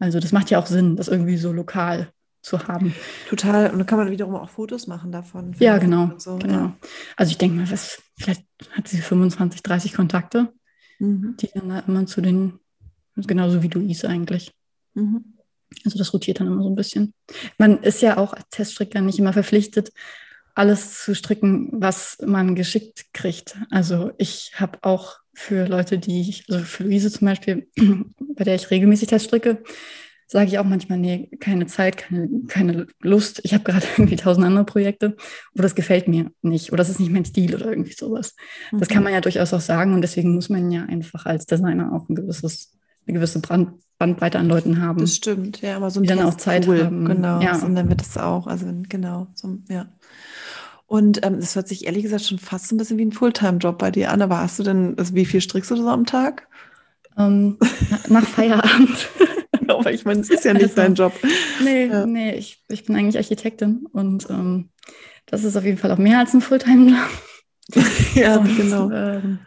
Also das macht ja auch Sinn, das irgendwie so lokal zu haben. Total. Und dann kann man wiederum auch Fotos machen davon. Ja, genau. So, genau. Ja. Also ich denke mal, was, vielleicht hat sie 25, 30 Kontakte, mhm. die dann da immer zu den, genauso wie Luise eigentlich. Mhm. Also das rotiert dann immer so ein bisschen. Man ist ja auch als Teststricker nicht immer verpflichtet, alles zu stricken, was man geschickt kriegt. Also ich habe auch für Leute, die ich, also für Luise zum Beispiel, bei der ich regelmäßig Test stricke, sage ich auch manchmal, nee, keine Zeit, keine, keine Lust. Ich habe gerade irgendwie tausend andere Projekte oder das gefällt mir nicht oder das ist nicht mein Stil oder irgendwie sowas. Das kann mhm. man ja durchaus auch sagen und deswegen muss man ja einfach als Designer auch ein gewisses, eine gewisse Brand, Bandbreite an Leuten haben. Das stimmt, ja, aber so ein die dann auch Zeit cool, haben. Genau, ja. und dann wird es auch, also genau, so, ja. Und ähm, das hört sich ehrlich gesagt schon fast so ein bisschen wie ein Fulltime-Job bei dir an. Aber hast du denn, also wie viel strickst du so am Tag? Ähm, nach Feierabend. Aber ich meine, es ist ja nicht also, dein Job. Nee, ja. nee, ich, ich bin eigentlich Architektin und ähm, das ist auf jeden Fall auch mehr als ein Fulltime-Job. ja, und, genau. Ähm,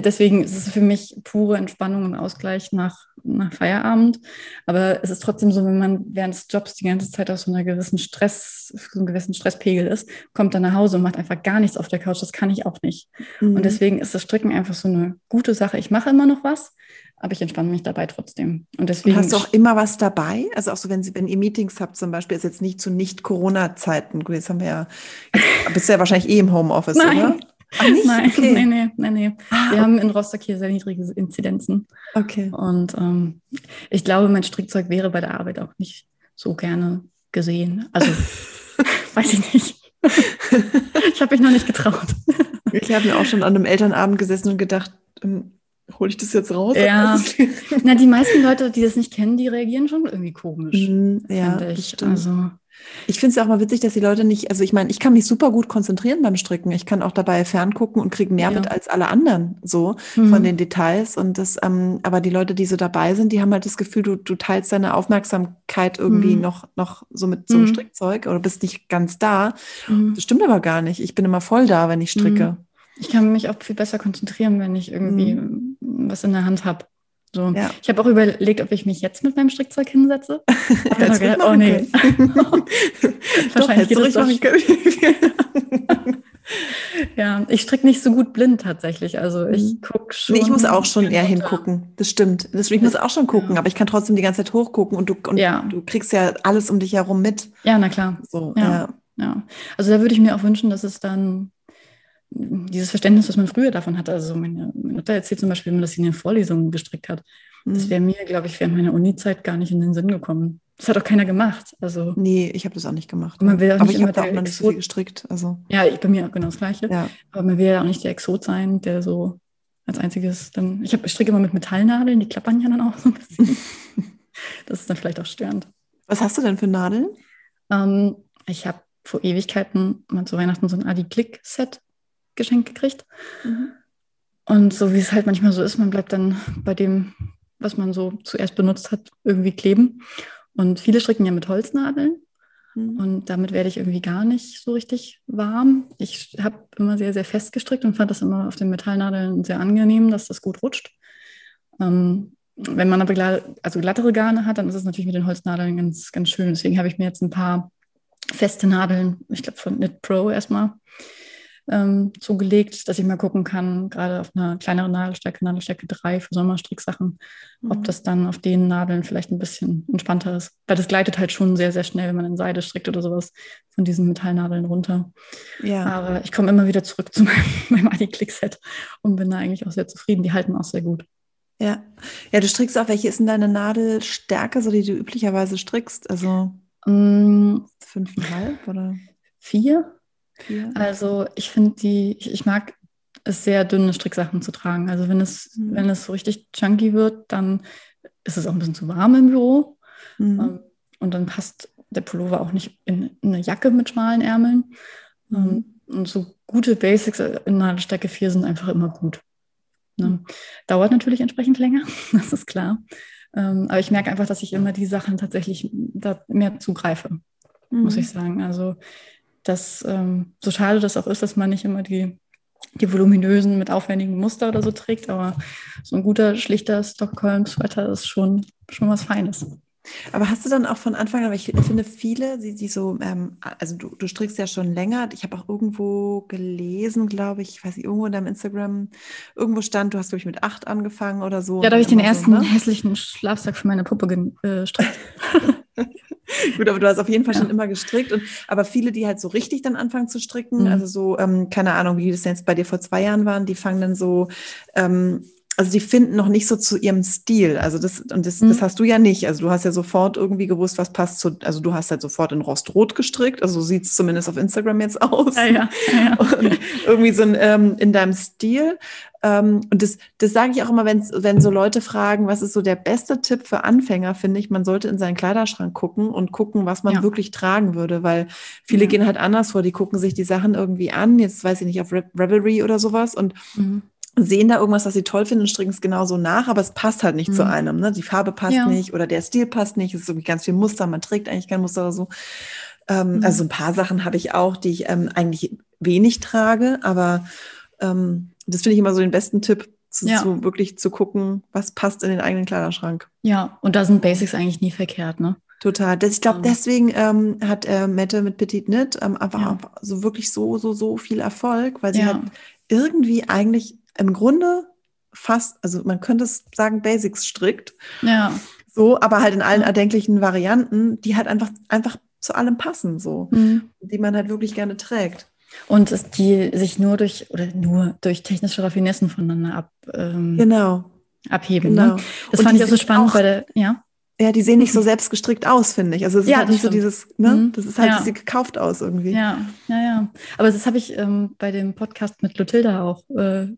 deswegen ist es für mich pure Entspannung und Ausgleich nach, nach Feierabend. Aber es ist trotzdem so, wenn man während des Jobs die ganze Zeit auf so einer gewissen Stress, so einem gewissen Stresspegel ist, kommt dann nach Hause und macht einfach gar nichts auf der Couch. Das kann ich auch nicht. Mhm. Und deswegen ist das Stricken einfach so eine gute Sache. Ich mache immer noch was, aber ich entspanne mich dabei trotzdem. Und deswegen. Und hast du auch immer was dabei? Also auch so, wenn, Sie, wenn ihr Meetings habt zum Beispiel, ist jetzt nicht zu Nicht-Corona-Zeiten. Jetzt haben wir ja, bist ja wahrscheinlich eh im Homeoffice, Nein. oder? Ach, nicht? Nein, okay. nee, nee, nee, nee. Ah, wir haben in Rostock hier sehr niedrige Inzidenzen. Okay. Und ähm, ich glaube, mein Strickzeug wäre bei der Arbeit auch nicht so gerne gesehen. Also, weiß ich nicht. ich habe mich noch nicht getraut. ich habe mir auch schon an einem Elternabend gesessen und gedacht, ähm, hole ich das jetzt raus? Ja. Na, die meisten Leute, die das nicht kennen, die reagieren schon irgendwie komisch. Mm, ja, ich. Also, ich finde es ja auch mal witzig, dass die Leute nicht, also ich meine, ich kann mich super gut konzentrieren beim Stricken. Ich kann auch dabei ferngucken und kriege mehr ja. mit als alle anderen so mhm. von den Details. Und das, ähm, aber die Leute, die so dabei sind, die haben halt das Gefühl, du, du teilst deine Aufmerksamkeit irgendwie mhm. noch, noch so mit so einem mhm. Strickzeug oder bist nicht ganz da. Mhm. Das stimmt aber gar nicht. Ich bin immer voll da, wenn ich stricke. Mhm. Ich kann mich auch viel besser konzentrieren, wenn ich irgendwie was in der Hand habe. So. Ja. Ich habe auch überlegt, ob ich mich jetzt mit meinem Strickzeug hinsetze. ja, gedacht, oh nee. Wahrscheinlich geht das doch. ja, ich stricke nicht so gut blind tatsächlich. Also ich mhm. gucke schon. Nee, ich muss auch schon eher hingucken. Das stimmt. Das, ich muss auch schon gucken, ja. aber ich kann trotzdem die ganze Zeit hochgucken und du, und ja. du kriegst ja alles um dich herum mit. Ja, na klar. So, ja. ja. Also da würde ich mir auch wünschen, dass es dann dieses Verständnis, was man früher davon hatte. Also meine, meine Mutter erzählt zum Beispiel, wenn man das in den Vorlesungen gestrickt hat. Mhm. Das wäre mir, glaube ich, während meiner Uni-Zeit gar nicht in den Sinn gekommen. Das hat auch keiner gemacht. Also, nee, ich habe das auch nicht gemacht. Man will auch aber nicht ich habe auch noch nicht so viel gestrickt. Also. Ja, ich, bei mir genau das Gleiche. Ja. Aber man will ja auch nicht der Exot sein, der so als einziges dann. Ich, hab, ich stricke immer mit Metallnadeln, die klappern ja dann auch so ein bisschen. das ist dann vielleicht auch störend. Was hast du denn für Nadeln? Ähm, ich habe vor Ewigkeiten mal zu Weihnachten so ein Adi-Click-Set geschenkt gekriegt. Mhm. Und so wie es halt manchmal so ist, man bleibt dann bei dem, was man so zuerst benutzt hat, irgendwie kleben. Und viele stricken ja mit Holznadeln. Mhm. Und damit werde ich irgendwie gar nicht so richtig warm. Ich habe immer sehr, sehr fest gestrickt und fand das immer auf den Metallnadeln sehr angenehm, dass das gut rutscht. Ähm, wenn man aber also glattere Garne hat, dann ist es natürlich mit den Holznadeln ganz, ganz schön. Deswegen habe ich mir jetzt ein paar feste Nadeln, ich glaube von Knit Pro erstmal, ähm, zugelegt, dass ich mal gucken kann, gerade auf einer kleineren Nadelstärke, Nadelstärke 3 für Sommerstricksachen, mhm. ob das dann auf den Nadeln vielleicht ein bisschen entspannter ist. Weil das gleitet halt schon sehr, sehr schnell, wenn man in Seide strickt oder sowas, von diesen Metallnadeln runter. Ja. Aber ich komme immer wieder zurück zu meinem, meinem Adi-Click-Set und bin da eigentlich auch sehr zufrieden. Die halten auch sehr gut. Ja. Ja, du strickst auch, welche ist denn deine Nadelstärke, so die du üblicherweise strickst? Also mm. fünfeinhalb oder? Vier. Ja. Also ich finde die, ich, ich, mag es sehr dünne Stricksachen zu tragen. Also wenn es, mhm. wenn es so richtig chunky wird, dann ist es auch ein bisschen zu warm im Büro. Mhm. Ähm, und dann passt der Pullover auch nicht in, in eine Jacke mit schmalen Ärmeln. Mhm. Ähm, und so gute Basics in einer Stärke 4 sind einfach immer gut. Ne? Mhm. Dauert natürlich entsprechend länger, das ist klar. Ähm, aber ich merke einfach, dass ich immer die Sachen tatsächlich da mehr zugreife, muss mhm. ich sagen. Also dass ähm, so schade das auch ist, dass man nicht immer die, die voluminösen mit aufwendigen Muster oder so trägt, aber so ein guter, schlichter Stockholm-Sweater ist schon, schon was Feines. Aber hast du dann auch von Anfang an, weil ich finde viele, die, die so, ähm, also du, du strickst ja schon länger, ich habe auch irgendwo gelesen, glaube ich, ich weiß nicht, irgendwo in deinem Instagram, irgendwo stand, du hast, glaube ich, mit acht angefangen oder so. Ja, da habe ich den ersten so, ne? hässlichen Schlafsack für meine Puppe gestrickt. Gut, aber du hast auf jeden Fall ja. schon immer gestrickt. Und, aber viele, die halt so richtig dann anfangen zu stricken, mhm. also so, ähm, keine Ahnung, wie das jetzt bei dir vor zwei Jahren waren, die fangen dann so, ähm, also die finden noch nicht so zu ihrem Stil. Also das, und das, mhm. das hast du ja nicht. Also du hast ja sofort irgendwie gewusst, was passt zu, also du hast halt sofort in Rostrot gestrickt, also so sieht es zumindest auf Instagram jetzt aus. Ja, ja, ja. irgendwie so ein, ähm, in deinem Stil. Ähm, und das, das sage ich auch immer, wenn, wenn so Leute fragen, was ist so der beste Tipp für Anfänger, finde ich, man sollte in seinen Kleiderschrank gucken und gucken, was man ja. wirklich tragen würde, weil viele ja. gehen halt anders vor, die gucken sich die Sachen irgendwie an, jetzt weiß ich nicht, auf Re Revelry oder sowas und mhm sehen da irgendwas, was sie toll finden und stricken es genauso nach, aber es passt halt nicht mhm. zu einem. Ne? Die Farbe passt ja. nicht oder der Stil passt nicht. Es ist irgendwie ganz viel Muster, man trägt eigentlich kein Muster oder so. Ähm, mhm. Also ein paar Sachen habe ich auch, die ich ähm, eigentlich wenig trage, aber ähm, das finde ich immer so den besten Tipp, zu, ja. zu, wirklich zu gucken, was passt in den eigenen Kleiderschrank. Ja, und da sind Basics eigentlich nie verkehrt, ne? Total. Das, ich glaube, deswegen ähm, hat äh, Mette mit Petit Knit ähm, einfach ja. so wirklich so, so, so viel Erfolg, weil sie ja. halt irgendwie eigentlich im Grunde fast, also man könnte es sagen, Basics strickt. Ja. So, aber halt in allen erdenklichen Varianten, die halt einfach, einfach zu allem passen, so, mhm. die man halt wirklich gerne trägt. Und die sich nur durch oder nur durch technische Raffinessen voneinander ab, ähm, genau. abheben. Ne? Genau. Ne? Das Und fand ich auch so spannend auch, bei der, ja. Ja, die sehen nicht so selbst gestrickt aus, finde ich. Also es ist ja, halt nicht stimmt. so dieses, ne? Mhm. Das ist halt, ja. sieht gekauft aus irgendwie. Ja, ja, ja. Aber das habe ich ähm, bei dem Podcast mit Lothilda auch äh,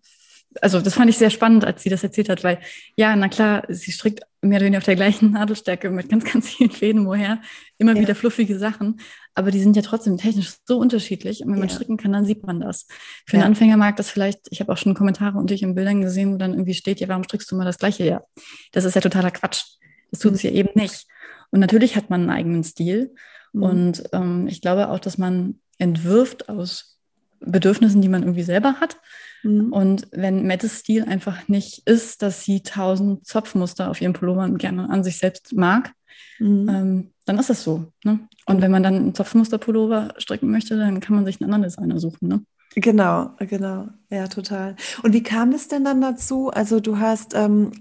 also das fand ich sehr spannend, als sie das erzählt hat, weil ja, na klar, sie strickt mehr oder weniger auf der gleichen Nadelstärke mit ganz, ganz vielen Fäden woher, immer ja. wieder fluffige Sachen, aber die sind ja trotzdem technisch so unterschiedlich und wenn man stricken kann, dann sieht man das. Für ja. einen Anfänger mag das vielleicht, ich habe auch schon Kommentare unter in Bildern gesehen, wo dann irgendwie steht, ja, warum strickst du mal das Gleiche? Ja, das ist ja totaler Quatsch. Das tut es mhm. ja eben nicht. Und natürlich hat man einen eigenen Stil mhm. und ähm, ich glaube auch, dass man entwirft aus Bedürfnissen, die man irgendwie selber hat Mhm. Und wenn Mettes Stil einfach nicht ist, dass sie tausend Zopfmuster auf ihrem Pullover gerne an sich selbst mag, mhm. ähm, dann ist das so. Ne? Und wenn man dann einen Zopfmuster-Pullover stricken möchte, dann kann man sich einen anderen Designer suchen. Ne? Genau, genau. Ja, total. Und wie kam es denn dann dazu? Also du hast, ähm,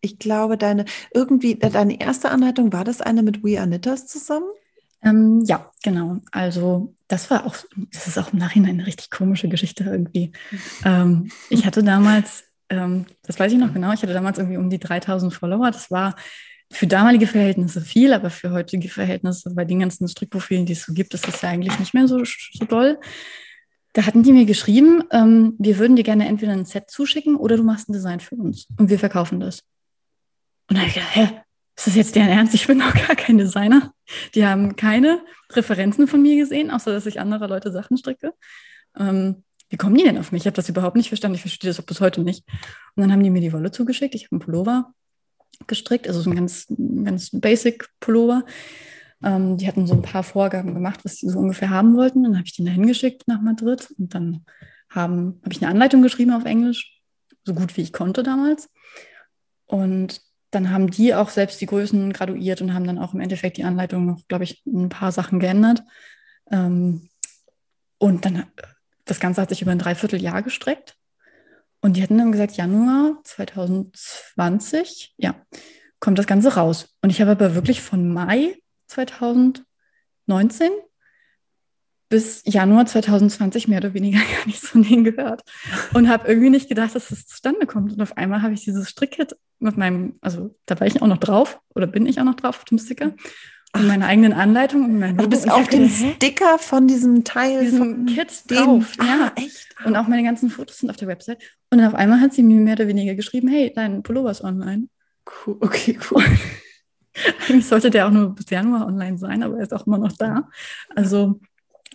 ich glaube, deine, irgendwie, deine erste Anleitung, war das eine mit We Are Knitters zusammen? Ähm, ja, genau. Also das war auch, das ist auch im Nachhinein eine richtig komische Geschichte irgendwie. Ähm, ich hatte damals, ähm, das weiß ich noch genau, ich hatte damals irgendwie um die 3000 Follower. Das war für damalige Verhältnisse viel, aber für heutige Verhältnisse bei den ganzen Strickprofilen, die es so gibt, ist das ja eigentlich nicht mehr so, so doll. Da hatten die mir geschrieben, ähm, wir würden dir gerne entweder ein Set zuschicken oder du machst ein Design für uns und wir verkaufen das. Und dann habe ich gedacht, hä, ist das jetzt deren Ernst? Ich bin noch gar kein Designer. Die haben keine Referenzen von mir gesehen, außer dass ich andere Leute Sachen stricke. Ähm, wie kommen die denn auf mich? Ich habe das überhaupt nicht verstanden. Ich verstehe das auch bis heute nicht. Und dann haben die mir die Wolle zugeschickt. Ich habe einen Pullover gestrickt, also so ein ganz, ganz basic Pullover. Ähm, die hatten so ein paar Vorgaben gemacht, was sie so ungefähr haben wollten. Dann habe ich den da hingeschickt nach Madrid und dann habe ich eine Anleitung geschrieben auf Englisch, so gut wie ich konnte damals. Und dann haben die auch selbst die Größen graduiert und haben dann auch im Endeffekt die Anleitung noch, glaube ich, ein paar Sachen geändert. Ähm, und dann, das Ganze hat sich über ein Dreivierteljahr gestreckt. Und die hatten dann gesagt, Januar 2020, ja, kommt das Ganze raus. Und ich habe aber wirklich von Mai 2019 bis Januar 2020 mehr oder weniger gar nichts von denen gehört und habe irgendwie nicht gedacht, dass das zustande kommt. Und auf einmal habe ich dieses Strickkit mit meinem, also da war ich auch noch drauf oder bin ich auch noch drauf auf dem Sticker und meine eigenen Anleitungen und mein Logo. Du bist auf dem Sticker von diesem Teil, diesem Kit drauf. Ah, ja, echt. Und auch meine ganzen Fotos sind auf der Website. Und dann auf einmal hat sie mir mehr oder weniger geschrieben, hey, dein Pullover ist online. Cool, okay, cool. Eigentlich sollte der auch nur bis Januar online sein, aber er ist auch immer noch da. Also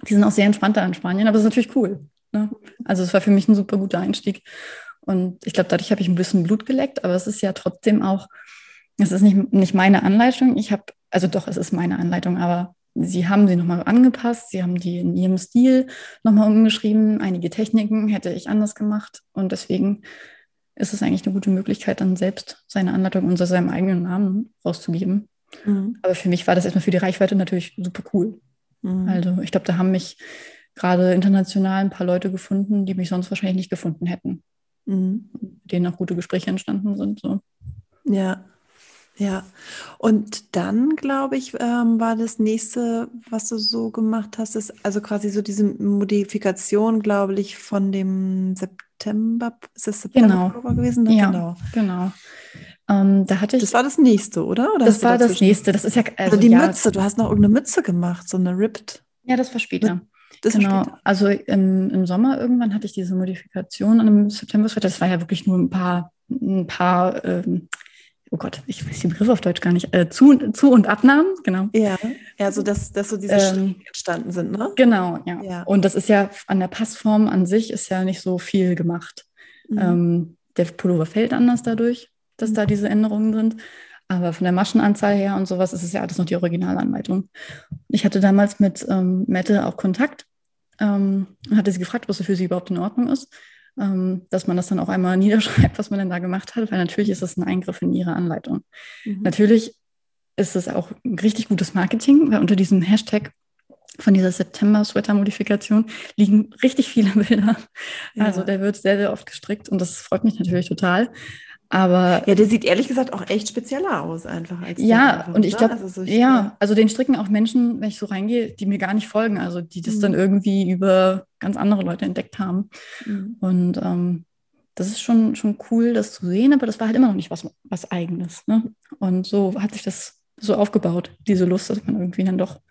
die sind auch sehr entspannt da in Spanien, aber es ist natürlich cool. Ne? Also es war für mich ein super guter Einstieg. Und ich glaube, dadurch habe ich ein bisschen Blut geleckt, aber es ist ja trotzdem auch, es ist nicht, nicht meine Anleitung. Ich habe, also doch, es ist meine Anleitung, aber sie haben sie nochmal angepasst, sie haben die in ihrem Stil nochmal umgeschrieben. Einige Techniken hätte ich anders gemacht. Und deswegen ist es eigentlich eine gute Möglichkeit, dann selbst seine Anleitung unter seinem eigenen Namen rauszugeben. Mhm. Aber für mich war das erstmal für die Reichweite natürlich super cool. Mhm. Also ich glaube, da haben mich gerade international ein paar Leute gefunden, die mich sonst wahrscheinlich nicht gefunden hätten. Mhm. Mit denen auch gute Gespräche entstanden sind. So. Ja. Ja, und dann, glaube ich, ähm, war das nächste, was du so gemacht hast, ist also quasi so diese Modifikation, glaube ich, von dem September, ist das September genau. gewesen? Ja, genau. genau. Ähm, da hatte ich, das war das nächste, oder? oder das war das nächste. Das ist ja also, also die ja, Mütze. Du hast noch irgendeine Mütze gemacht, so eine Ripped. Ja, das war später. Das genau. Also im, im Sommer irgendwann hatte ich diese Modifikation im September. Das war ja wirklich nur ein paar, ein paar ähm, oh Gott, ich weiß den Begriff auf Deutsch gar nicht, äh, Zu-, Zu und Abnahmen, genau. Ja, ja so dass, dass so diese ähm, entstanden sind, ne? Genau, ja. ja. Und das ist ja an der Passform an sich ist ja nicht so viel gemacht. Mhm. Ähm, der Pullover fällt anders dadurch, dass da diese Änderungen sind. Aber von der Maschenanzahl her und sowas ist es ja alles noch die Originalanleitung. Ich hatte damals mit ähm, Mette auch Kontakt ähm, und hatte sie gefragt, was für sie überhaupt in Ordnung ist ähm, dass man das dann auch einmal niederschreibt, was man denn da gemacht hat, weil natürlich ist das ein Eingriff in ihre Anleitung. Mhm. Natürlich ist es auch richtig gutes Marketing, weil unter diesem Hashtag von dieser September-Sweater-Modifikation liegen richtig viele Bilder. Ja. Also der wird sehr, sehr oft gestrickt und das freut mich natürlich total. Aber ja, der sieht ehrlich gesagt auch echt spezieller aus, einfach als ja. Einfach, und ich glaube, also so ja, also den stricken auch Menschen, wenn ich so reingehe, die mir gar nicht folgen, also die das mhm. dann irgendwie über ganz andere Leute entdeckt haben. Mhm. Und ähm, das ist schon schon cool, das zu sehen, aber das war halt immer noch nicht was was Eigenes. Ne? Und so hat sich das so aufgebaut, diese Lust, dass man irgendwie dann doch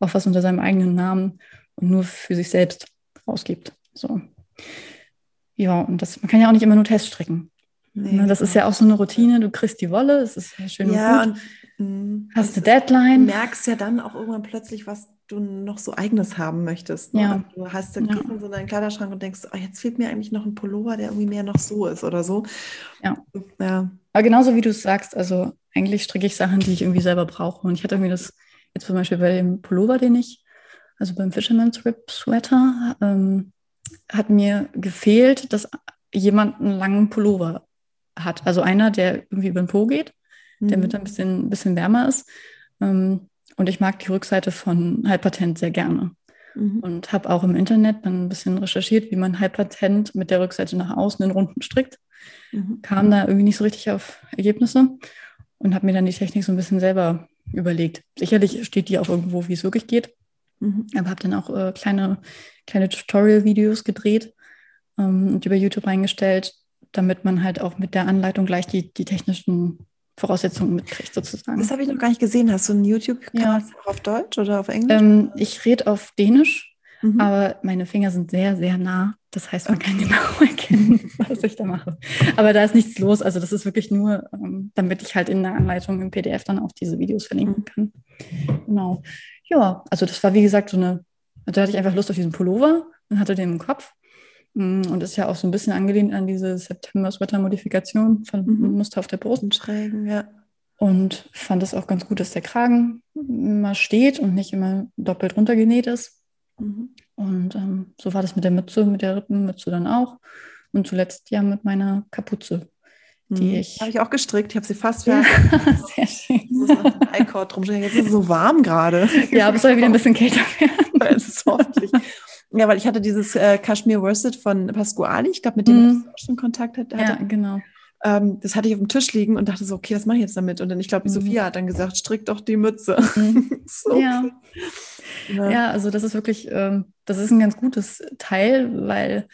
auch was unter seinem eigenen Namen und nur für sich selbst rausgibt. So. Ja, und das, man kann ja auch nicht immer nur Test stricken. Nee, ne, das ist ja auch so eine Routine. Du kriegst die Wolle, es ist schön ja, und gut. Und, hast eine Deadline. Du merkst ja dann auch irgendwann plötzlich, was du noch so eigenes haben möchtest. Ne? Ja. Du hast dann ja. so deinen Kleiderschrank und denkst, oh, jetzt fehlt mir eigentlich noch ein Pullover, der irgendwie mehr noch so ist oder so. Ja. ja. Aber genauso wie du es sagst, also eigentlich stricke ich Sachen, die ich irgendwie selber brauche. Und ich hatte irgendwie das, jetzt zum Beispiel bei dem Pullover, den ich, also beim Fisherman's Rip Sweater, ähm, hat mir gefehlt, dass jemand einen langen Pullover hat. Also einer, der irgendwie über den Po geht, mhm. der mit ein bisschen, bisschen wärmer ist. Ähm, und ich mag die Rückseite von Halbpatent sehr gerne. Mhm. Und habe auch im Internet dann ein bisschen recherchiert, wie man Halbpatent mit der Rückseite nach außen in Runden strickt. Mhm. Kam da irgendwie nicht so richtig auf Ergebnisse und habe mir dann die Technik so ein bisschen selber überlegt. Sicherlich steht die auch irgendwo, wie es wirklich geht. Mhm. Aber habe dann auch äh, kleine, kleine Tutorial-Videos gedreht ähm, und über YouTube reingestellt, damit man halt auch mit der Anleitung gleich die, die technischen Voraussetzungen mitkriegt, sozusagen. Das habe ich noch gar nicht gesehen. Hast du einen YouTube-Kanal ja. auf Deutsch oder auf Englisch? Ähm, ich rede auf Dänisch, mhm. aber meine Finger sind sehr, sehr nah. Das heißt, man kann genau erkennen, was ich da mache. Aber da ist nichts los. Also das ist wirklich nur, ähm, damit ich halt in der Anleitung im PDF dann auch diese Videos verlinken kann. Genau. Ja, also das war wie gesagt so eine, da hatte ich einfach Lust auf diesen Pullover und hatte den im Kopf und ist ja auch so ein bisschen angelehnt an diese September-Sweater-Modifikation von mhm. Muster auf der Brust. Und Schrägen, ja. Und fand es auch ganz gut, dass der Kragen immer steht und nicht immer doppelt runtergenäht ist. Mhm. Und ähm, so war das mit der Mütze, mit der Rippenmütze dann auch. Und zuletzt ja mit meiner Kapuze, die mhm. ich. Habe ich auch gestrickt. Ich habe sie fast fertig. Ja, sehr schön. Ich muss noch den Eikord rumstellen. Jetzt ist es so warm gerade. Ja, aber es soll wieder ein bisschen kälter werden. es ist hoffentlich. Ja, weil ich hatte dieses äh, Kashmir Worsted von Pasquali, ich glaube, mit dem mm. ich auch schon Kontakt hatte. Ja, genau. Ähm, das hatte ich auf dem Tisch liegen und dachte so, okay, was mache ich jetzt damit? Und dann, ich glaube, die mm. Sophia hat dann gesagt, strick doch die Mütze. Mm. so, ja. ja. ja. also das ist wirklich, ähm, das ist ein ganz gutes Teil, weil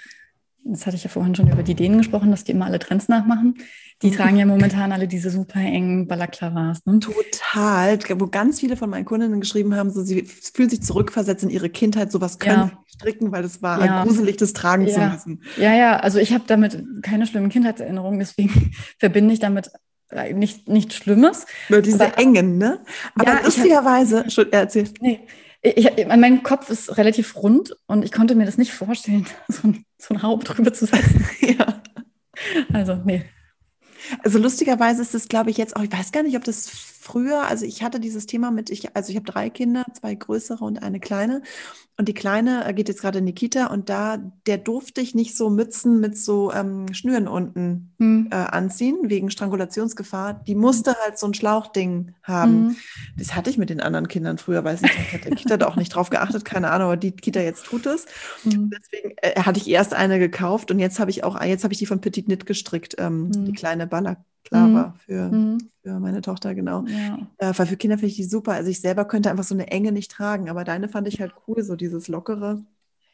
das hatte ich ja vorhin schon über die Dänen gesprochen, dass die immer alle Trends nachmachen. Die tragen ja momentan alle diese super engen Balaklavas. Ne? Total. Wo ganz viele von meinen Kundinnen geschrieben haben, so, sie fühlen sich zurückversetzt in ihre Kindheit, sowas können ja. stricken, weil es war ja. gruselig, das tragen ja. zu müssen. Ja, ja, also ich habe damit keine schlimmen Kindheitserinnerungen, deswegen verbinde ich damit äh, nicht, nichts Schlimmes. Nur diese aber, engen, ne? Aber ja, lustigerweise, schon erzähl. Nee, ich, mein Kopf ist relativ rund und ich konnte mir das nicht vorstellen, so ein, so ein Haupt drüber zu setzen. ja. Also, nee. Also lustigerweise ist es, glaube ich, jetzt auch, ich weiß gar nicht, ob das früher, also ich hatte dieses Thema mit, ich, also ich habe drei Kinder, zwei größere und eine kleine. Und die Kleine äh, geht jetzt gerade in die Kita und da, der durfte ich nicht so Mützen mit so ähm, Schnüren unten hm. äh, anziehen, wegen Strangulationsgefahr. Die musste halt so ein Schlauchding haben. Hm. Das hatte ich mit den anderen Kindern früher, weiß nicht, hat der Kita da auch nicht drauf geachtet, keine Ahnung, aber die Kita jetzt tut es. Hm. Deswegen äh, hatte ich erst eine gekauft und jetzt habe ich auch, jetzt habe ich die von Petit Knit gestrickt, ähm, die hm. kleine Baller klar mhm. war für, mhm. für meine Tochter, genau. Ja. Äh, weil für Kinder finde ich die super. Also ich selber könnte einfach so eine Enge nicht tragen, aber deine fand ich halt cool, so dieses lockere.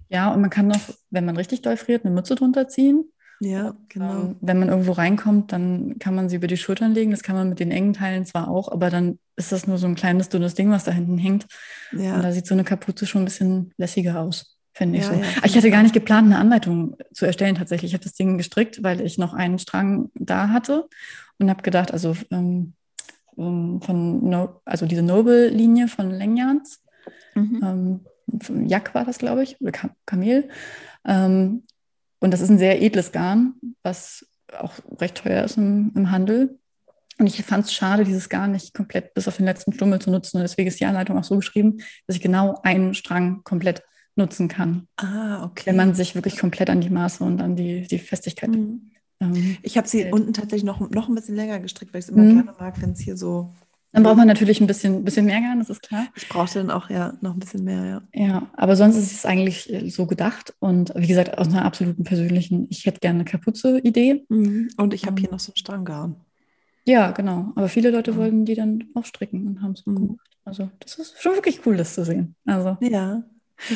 Ja, und man kann noch, wenn man richtig doll friert, eine Mütze drunter ziehen. Ja, genau. Ähm, wenn man irgendwo reinkommt, dann kann man sie über die Schultern legen. Das kann man mit den engen Teilen zwar auch, aber dann ist das nur so ein kleines, dünnes Ding, was da hinten hängt. Ja. Und da sieht so eine Kapuze schon ein bisschen lässiger aus, finde ich ja, so. Ja, ich hatte gar nicht geplant, eine Anleitung zu erstellen tatsächlich. Ich habe das Ding gestrickt, weil ich noch einen Strang da hatte und habe gedacht, also ähm, ähm, von, no also diese Noble-Linie von Lengjans, mhm. ähm, Jack war das, glaube ich, oder Kamel. Ähm, und das ist ein sehr edles Garn, was auch recht teuer ist im, im Handel. Und ich fand es schade, dieses Garn nicht komplett bis auf den letzten Stummel zu nutzen. Und deswegen ist die Anleitung auch so geschrieben, dass ich genau einen Strang komplett nutzen kann. Ah, okay. Wenn man sich wirklich komplett an die Maße und an die, die Festigkeit. Mhm. Ähm, ich habe sie hält. unten tatsächlich noch, noch ein bisschen länger gestrickt, weil ich es immer mhm. gerne mag, wenn es hier so dann braucht man natürlich ein bisschen, bisschen mehr Garn, das ist klar. Ich brauchte dann auch ja noch ein bisschen mehr, ja. Ja, aber sonst ist es eigentlich äh, so gedacht. Und wie gesagt, aus einer absoluten persönlichen, ich hätte gerne eine Kapuze-Idee. Mhm. Und ich habe hier noch so ein Stranggarn. Ja, genau. Aber viele Leute wollten die dann auch stricken und haben es mhm. gemacht. Also das ist schon wirklich cool, das zu sehen. Also, ja.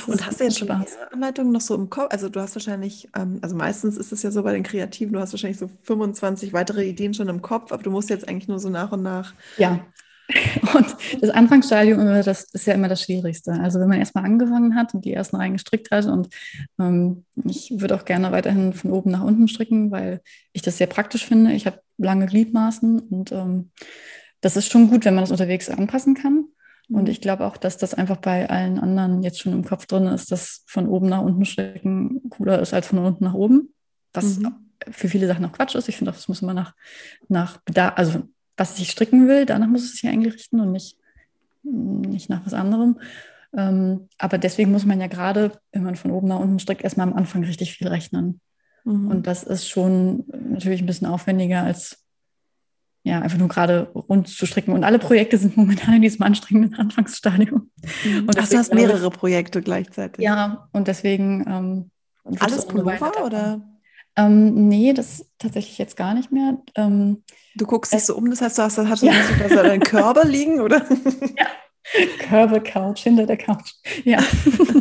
Und hast du jetzt schon Anleitungen noch so im Kopf? Also du hast wahrscheinlich, ähm, also meistens ist es ja so bei den Kreativen, du hast wahrscheinlich so 25 weitere Ideen schon im Kopf, aber du musst jetzt eigentlich nur so nach und nach ja. Und das Anfangsstadium das ist ja immer das Schwierigste. Also wenn man erstmal angefangen hat und die ersten Reihen gestrickt hat und ähm, ich würde auch gerne weiterhin von oben nach unten stricken, weil ich das sehr praktisch finde. Ich habe lange Gliedmaßen und ähm, das ist schon gut, wenn man das unterwegs anpassen kann. Und mhm. ich glaube auch, dass das einfach bei allen anderen jetzt schon im Kopf drin ist, dass von oben nach unten stricken cooler ist als von unten nach oben. Was mhm. für viele Sachen auch Quatsch ist. Ich finde auch, das muss immer nach, nach Bedarf, also was ich stricken will, danach muss es sich eigentlich richten und nicht, nicht nach was anderem. Ähm, aber deswegen muss man ja gerade, wenn man von oben nach unten strickt, erstmal am Anfang richtig viel rechnen. Mhm. Und das ist schon natürlich ein bisschen aufwendiger als ja, einfach nur gerade rund zu stricken. Und alle Projekte sind momentan in diesem anstrengenden Anfangsstadium. Mhm. Und Ach, du hast mehrere Projekte gleichzeitig. Ja, und deswegen. Ähm, Alles Pullover oder? Ähm, nee, das tatsächlich jetzt gar nicht mehr. Ähm, du guckst dich so um, das heißt, du hast, hast du ja. so deinen Körper liegen, oder? Ja. Körbe Couch, hinter der Couch. Ja.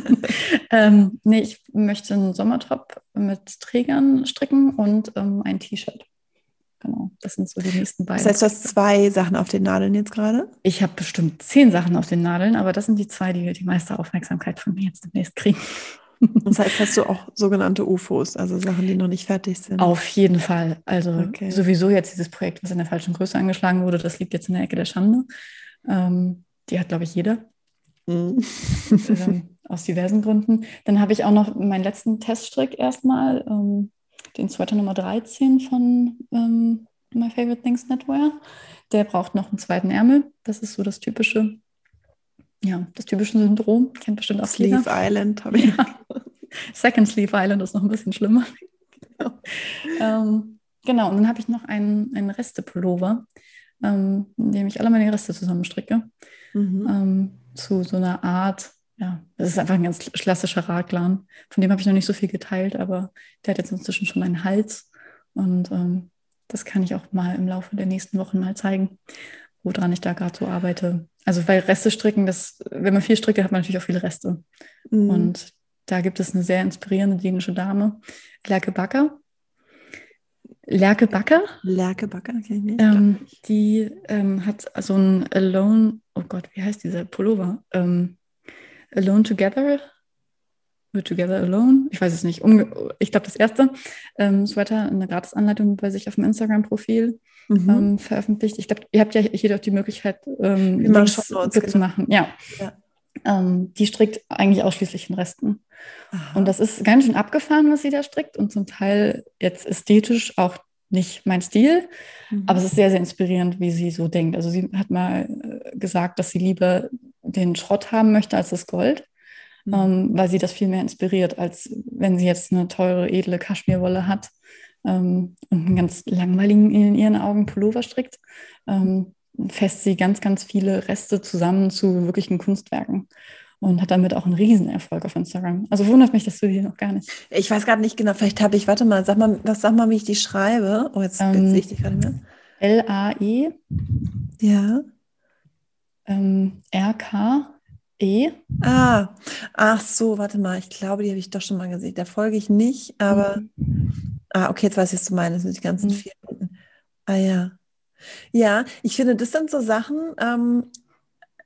ähm, nee, ich möchte einen Sommertop mit Trägern stricken und ähm, ein T-Shirt. Genau, das sind so die nächsten beiden. Das heißt, du hast zwei Sachen auf den Nadeln jetzt gerade? Ich habe bestimmt zehn Sachen auf den Nadeln, aber das sind die zwei, die die meiste Aufmerksamkeit von mir jetzt demnächst kriegen. Das heißt, hast du auch sogenannte UFOs, also Sachen, die noch nicht fertig sind? Auf jeden Fall. Also okay. sowieso jetzt dieses Projekt, was in der falschen Größe angeschlagen wurde, das liegt jetzt in der Ecke der Schande. Ähm, die hat, glaube ich, jeder. Mhm. ähm, aus diversen Gründen. Dann habe ich auch noch meinen letzten Teststrick erstmal, ähm, den Sweater Nummer 13 von ähm, My Favorite Things Netwear. Der braucht noch einen zweiten Ärmel. Das ist so das typische ja, das typische Syndrom, kennt bestimmt auch Sleeve jeder. Island habe ich. Ja. Second Sleeve Island ist noch ein bisschen schlimmer. Genau, ähm, genau. und dann habe ich noch einen, einen Reste-Pullover, ähm, in dem ich alle meine Reste zusammenstricke. Mhm. Ähm, zu so einer Art, ja, das ist einfach ein ganz klassischer Raglan. Von dem habe ich noch nicht so viel geteilt, aber der hat jetzt inzwischen schon einen Hals. Und ähm, das kann ich auch mal im Laufe der nächsten Wochen mal zeigen, woran ich da gerade so arbeite. Also weil Reste stricken, das, wenn man viel strickt, hat man natürlich auch viele Reste. Mhm. Und da gibt es eine sehr inspirierende dänische Dame, Lerke Backer. Lerke Backer? Lerke Backer, okay. Nee, ähm, die ähm, hat so ein Alone, oh Gott, wie heißt dieser Pullover? Ähm, Alone Together? We're Together Alone? Ich weiß es nicht. ich glaube, das erste ähm, Sweater, eine Gratisanleitung bei sich auf dem Instagram-Profil mhm. ähm, veröffentlicht. Ich glaube, ihr habt ja hier doch die Möglichkeit, ähm, Links zu genau. machen. Ja. ja. Ähm, die strickt eigentlich ausschließlich in Resten. Aha. Und das ist ganz schön abgefahren, was sie da strickt und zum Teil jetzt ästhetisch auch nicht mein Stil, mhm. aber es ist sehr, sehr inspirierend, wie sie so denkt. Also sie hat mal äh, gesagt, dass sie lieber den Schrott haben möchte als das Gold, mhm. ähm, weil sie das viel mehr inspiriert, als wenn sie jetzt eine teure, edle Kaschmirwolle hat ähm, und einen ganz langweiligen in ihren Augen Pullover strickt, ähm, fässt sie ganz, ganz viele Reste zusammen zu wirklichen Kunstwerken und hat damit auch einen Riesenerfolg auf Instagram. Also wundert mich, dass du hier noch gar nicht. Ich weiß gerade nicht genau, vielleicht habe ich, warte mal, sag mal, was sag mal, wie ich die schreibe. Oh, jetzt, ähm, jetzt sehe ich dich gerade mehr. L-A-E. Ja. Ähm, R-K-E. Ah, ach so, warte mal. Ich glaube, die habe ich doch schon mal gesehen. Da folge ich nicht, aber. Mhm. Ah, okay, jetzt weiß ich, was du meinst mit den ganzen mhm. vier. Ah ja. Ja, ich finde, das sind so Sachen, ähm,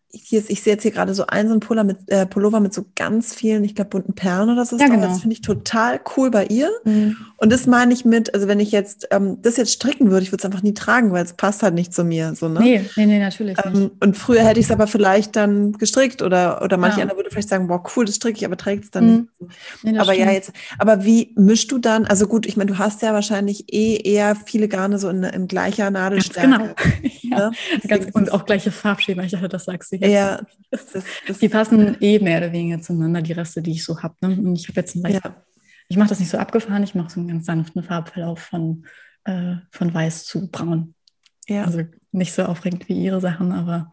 hier ist, ich sehe jetzt hier gerade so einen, so einen Pullover mit, äh, Pullover mit so ganz vielen, ich glaube, bunten Perlen oder so. Ja, genau. Das finde ich total cool bei ihr. Mhm. Und das meine ich mit, also wenn ich jetzt ähm, das jetzt stricken würde, ich würde es einfach nie tragen, weil es passt halt nicht zu mir. So, ne? Nee, nee, nee, natürlich ähm, nicht. Und früher hätte ich es aber vielleicht dann gestrickt oder, oder manche ja. andere würde vielleicht sagen, boah, cool, das stricke ich, aber trägt es dann mhm. nicht. Nee, aber stimmt. ja, jetzt, aber wie mischst du dann, also gut, ich meine, du hast ja wahrscheinlich eh eher viele Garne so in, in gleicher Nadelstärke. Ganz genau. ja. Ne? Ganz, und auch gleiche Farbschema, ich dachte, das sagst du jetzt. Ja, das, das die passen eh mehr oder weniger zueinander, die Reste, die ich so habe. Ne? Und ich habe jetzt ein ja. ich mache das nicht so abgefahren, ich mache so einen ganz sanften Farbverlauf von, äh, von weiß zu braun. Ja. Also nicht so aufregend wie ihre Sachen, aber.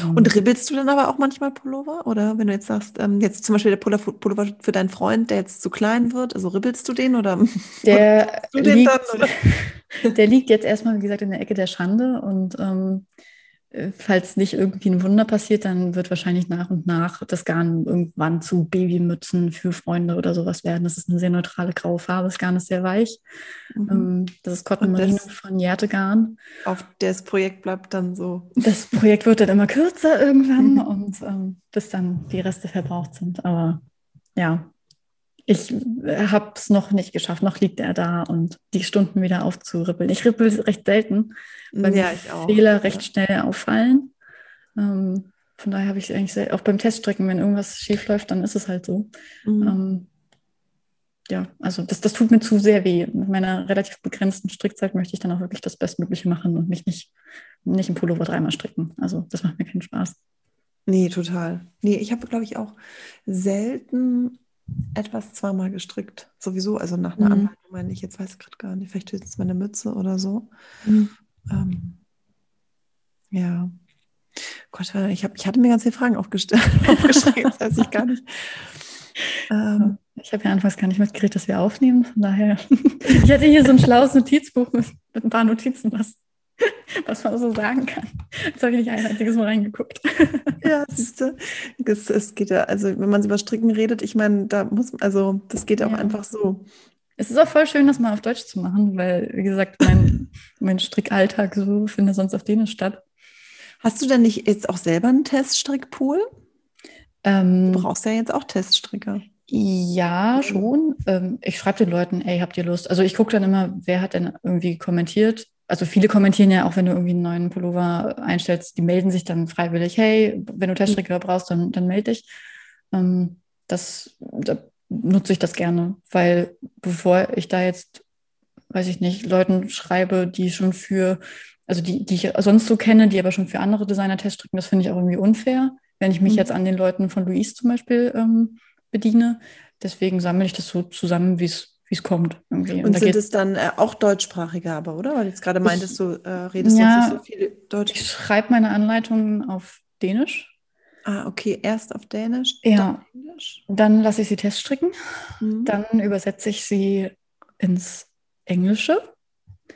Ähm, und ribbelst du dann aber auch manchmal Pullover? Oder wenn du jetzt sagst, ähm, jetzt zum Beispiel der Pullover, Pullover für deinen Freund, der jetzt zu klein wird, also ribbelst du den oder der du den liegt, dann? Oder? Der liegt jetzt erstmal, wie gesagt, in der Ecke der Schande und ähm, falls nicht irgendwie ein Wunder passiert, dann wird wahrscheinlich nach und nach das Garn irgendwann zu Babymützen für Freunde oder sowas werden. Das ist eine sehr neutrale graue Farbe. Das Garn ist sehr weich. Mhm. Ähm, das ist Cotton Merino von Järtegarn. Auf das Projekt bleibt dann so. Das Projekt wird dann immer kürzer irgendwann und ähm, bis dann die Reste verbraucht sind. Aber ja, ich äh, habe es noch nicht geschafft. Noch liegt er da und die Stunden wieder aufzurippeln. Ich rippel recht selten, weil ja, mir Fehler recht schnell auffallen. Ähm, von daher habe ich es eigentlich auch beim Teststrecken, wenn irgendwas schief läuft, dann ist es halt so. Mhm. Ähm, ja, also das, das tut mir zu sehr weh. Mit meiner relativ begrenzten Strickzeit möchte ich dann auch wirklich das Bestmögliche machen und mich nicht, nicht im Pullover dreimal stricken. Also das macht mir keinen Spaß. Nee, total. Nee, ich habe, glaube ich, auch selten etwas zweimal gestrickt. Sowieso, also nach einer mhm. Anleitung meine ich, jetzt weiß ich gerade gar nicht, vielleicht ist es meine Mütze oder so. Mhm. Ähm, ja. Gott, ich, hab, ich hatte mir ganz viele Fragen aufgestellt, aufgeschrieben, das weiß ich gar nicht. Ähm, ich habe ja anfangs gar nicht mitgekriegt, dass wir aufnehmen, von daher. ich hatte hier so ein schlaues Notizbuch mit, mit ein paar Notizen, was was man so sagen kann. Jetzt habe ich nicht ein einziges Mal reingeguckt. Ja, siehst du, es, es geht ja, also wenn man über Stricken redet, ich meine, da muss, also das geht auch ja. einfach so. Es ist auch voll schön, das mal auf Deutsch zu machen, weil, wie gesagt, mein, mein Strickalltag so findet sonst auf Dänisch statt. Hast du denn nicht jetzt auch selber einen Teststrickpool? Ähm, du brauchst ja jetzt auch Teststricker. Ja, schon. Ähm, ich schreibe den Leuten, ey, habt ihr Lust? Also ich gucke dann immer, wer hat denn irgendwie kommentiert also viele kommentieren ja auch, wenn du irgendwie einen neuen Pullover einstellst, die melden sich dann freiwillig, hey, wenn du Teststricker brauchst, dann, dann melde dich. Ähm, das da nutze ich das gerne, weil bevor ich da jetzt, weiß ich nicht, Leuten schreibe, die schon für, also die, die ich sonst so kenne, die aber schon für andere Designer Teststricken, das finde ich auch irgendwie unfair, wenn ich mich mhm. jetzt an den Leuten von Luis zum Beispiel ähm, bediene. Deswegen sammle ich das so zusammen, wie es wie es kommt. Irgendwie. Und, Und sind es dann äh, auch deutschsprachige aber, oder? Weil du jetzt gerade meintest, du äh, redest ja, jetzt nicht so viel Deutsch. Ich schreibe meine Anleitungen auf Dänisch. Ah, okay, erst auf Dänisch, ja. dann Dann lasse ich sie teststricken. Mhm. Dann übersetze ich sie ins Englische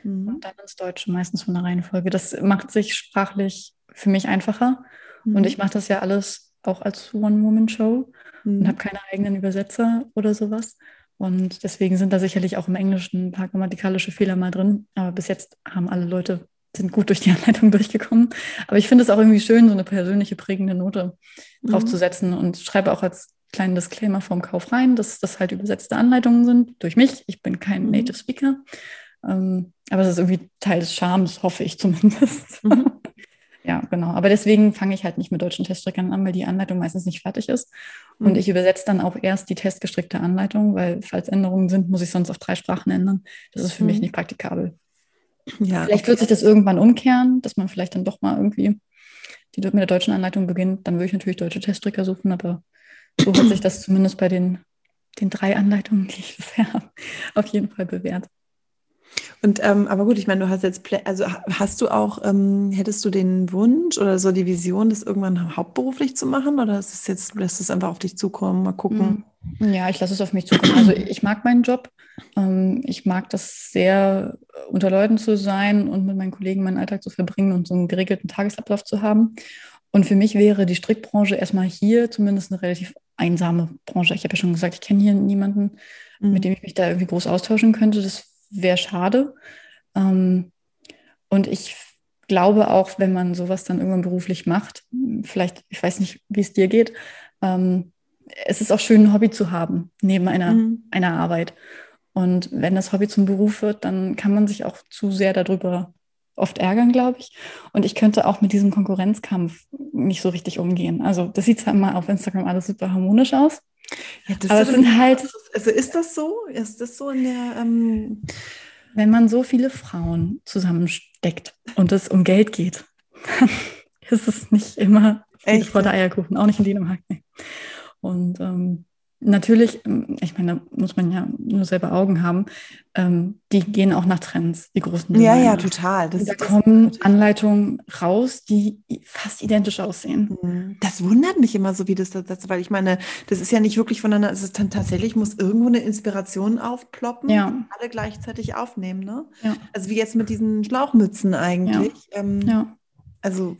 mhm. und dann ins Deutsche, meistens von der Reihenfolge. Das macht sich sprachlich für mich einfacher. Mhm. Und ich mache das ja alles auch als One-Woman-Show und mhm. habe keine eigenen Übersetzer oder sowas. Und deswegen sind da sicherlich auch im Englischen ein paar grammatikalische Fehler mal drin. Aber bis jetzt haben alle Leute, sind gut durch die Anleitung durchgekommen. Aber ich finde es auch irgendwie schön, so eine persönliche prägende Note mhm. draufzusetzen und schreibe auch als kleinen Disclaimer vorm Kauf rein, dass das halt übersetzte Anleitungen sind durch mich. Ich bin kein mhm. Native Speaker. Ähm, aber es ist irgendwie Teil des Charmes, hoffe ich zumindest. Mhm. ja, genau. Aber deswegen fange ich halt nicht mit deutschen Teststrickern an, weil die Anleitung meistens nicht fertig ist. Und mhm. ich übersetze dann auch erst die testgestrickte Anleitung, weil falls Änderungen sind, muss ich sonst auf drei Sprachen ändern. Das ist für mhm. mich nicht praktikabel. Ja, vielleicht okay. wird sich das irgendwann umkehren, dass man vielleicht dann doch mal irgendwie die mit der deutschen Anleitung beginnt. Dann würde ich natürlich deutsche Teststricker suchen, aber so hat sich das zumindest bei den, den drei Anleitungen, die ich bisher habe, auf jeden Fall bewährt. Und ähm, aber gut, ich meine, du hast jetzt, also hast du auch, ähm, hättest du den Wunsch oder so die Vision, das irgendwann hauptberuflich zu machen? Oder ist es jetzt, lässt es einfach auf dich zukommen, mal gucken? Ja, ich lasse es auf mich zukommen. Also ich mag meinen Job. Ähm, ich mag das sehr, unter Leuten zu sein und mit meinen Kollegen meinen Alltag zu verbringen und so einen geregelten Tagesablauf zu haben. Und für mich wäre die Strickbranche erstmal hier zumindest eine relativ einsame Branche. Ich habe ja schon gesagt, ich kenne hier niemanden, mhm. mit dem ich mich da irgendwie groß austauschen könnte. Das wäre schade. Ähm, und ich glaube auch, wenn man sowas dann irgendwann beruflich macht, vielleicht, ich weiß nicht, wie es dir geht, ähm, es ist auch schön, ein Hobby zu haben neben einer, mhm. einer Arbeit. Und wenn das Hobby zum Beruf wird, dann kann man sich auch zu sehr darüber oft ärgern, glaube ich. Und ich könnte auch mit diesem Konkurrenzkampf nicht so richtig umgehen. Also das sieht zwar immer auf Instagram alles super harmonisch aus. Ja, aber es sind halt. Also ist das so? Ist das so in der. Ähm wenn man so viele Frauen zusammensteckt und es um Geld geht, dann ist es nicht immer vor der Eierkuchen, auch nicht in Dänemark. Nee. Und ähm, natürlich, ähm, ich meine, da muss man ja nur selber Augen haben, ähm, die gehen auch nach Trends, die großen Designer. Ja, ja, total. Das, da kommen Anleitungen raus, die fast identisch aussehen. Mhm. Das wundert mich immer so, wie das, das weil ich meine, das ist ja nicht wirklich voneinander, es ist dann tatsächlich, muss irgendwo eine Inspiration aufploppen ja. und alle gleichzeitig aufnehmen, ne? Ja. Also wie jetzt mit diesen Schlauchmützen eigentlich. Ja. Ähm, ja. Also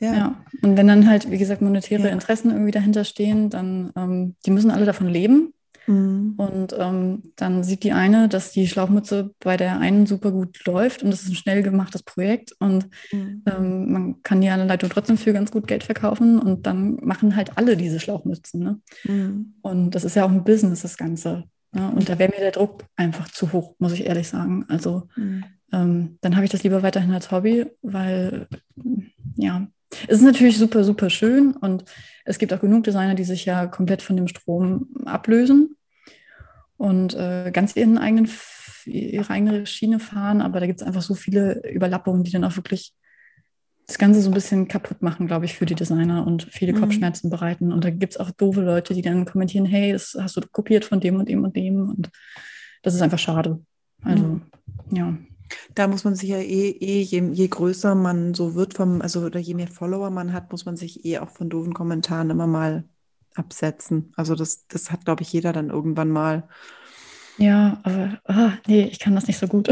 ja. ja. Und wenn dann halt, wie gesagt, monetäre ja. Interessen irgendwie dahinter stehen, dann, ähm, die müssen alle davon leben. Mhm. Und ähm, dann sieht die eine, dass die Schlauchmütze bei der einen super gut läuft und das ist ein schnell gemachtes Projekt und mhm. ähm, man kann die Anleitung trotzdem für ganz gut Geld verkaufen und dann machen halt alle diese Schlauchmützen. Ne? Mhm. Und das ist ja auch ein Business, das Ganze. Ne? Und da wäre mir der Druck einfach zu hoch, muss ich ehrlich sagen. Also mhm. ähm, dann habe ich das lieber weiterhin als Hobby, weil ja, es ist natürlich super, super schön und es gibt auch genug Designer, die sich ja komplett von dem Strom ablösen und äh, ganz ihren eigenen, ihre eigene Schiene fahren, aber da gibt es einfach so viele Überlappungen, die dann auch wirklich das Ganze so ein bisschen kaputt machen, glaube ich, für die Designer und viele mhm. Kopfschmerzen bereiten. Und da gibt es auch doofe Leute, die dann kommentieren, hey, das hast du kopiert von dem und dem und dem. Und das ist einfach schade. Also, mhm. ja. Da muss man sich ja eh, eh je, je, größer man so wird vom, also oder je mehr Follower man hat, muss man sich eh auch von doofen Kommentaren immer mal absetzen. Also das, das hat, glaube ich, jeder dann irgendwann mal. Ja, aber oh, nee, ich kann das nicht so gut.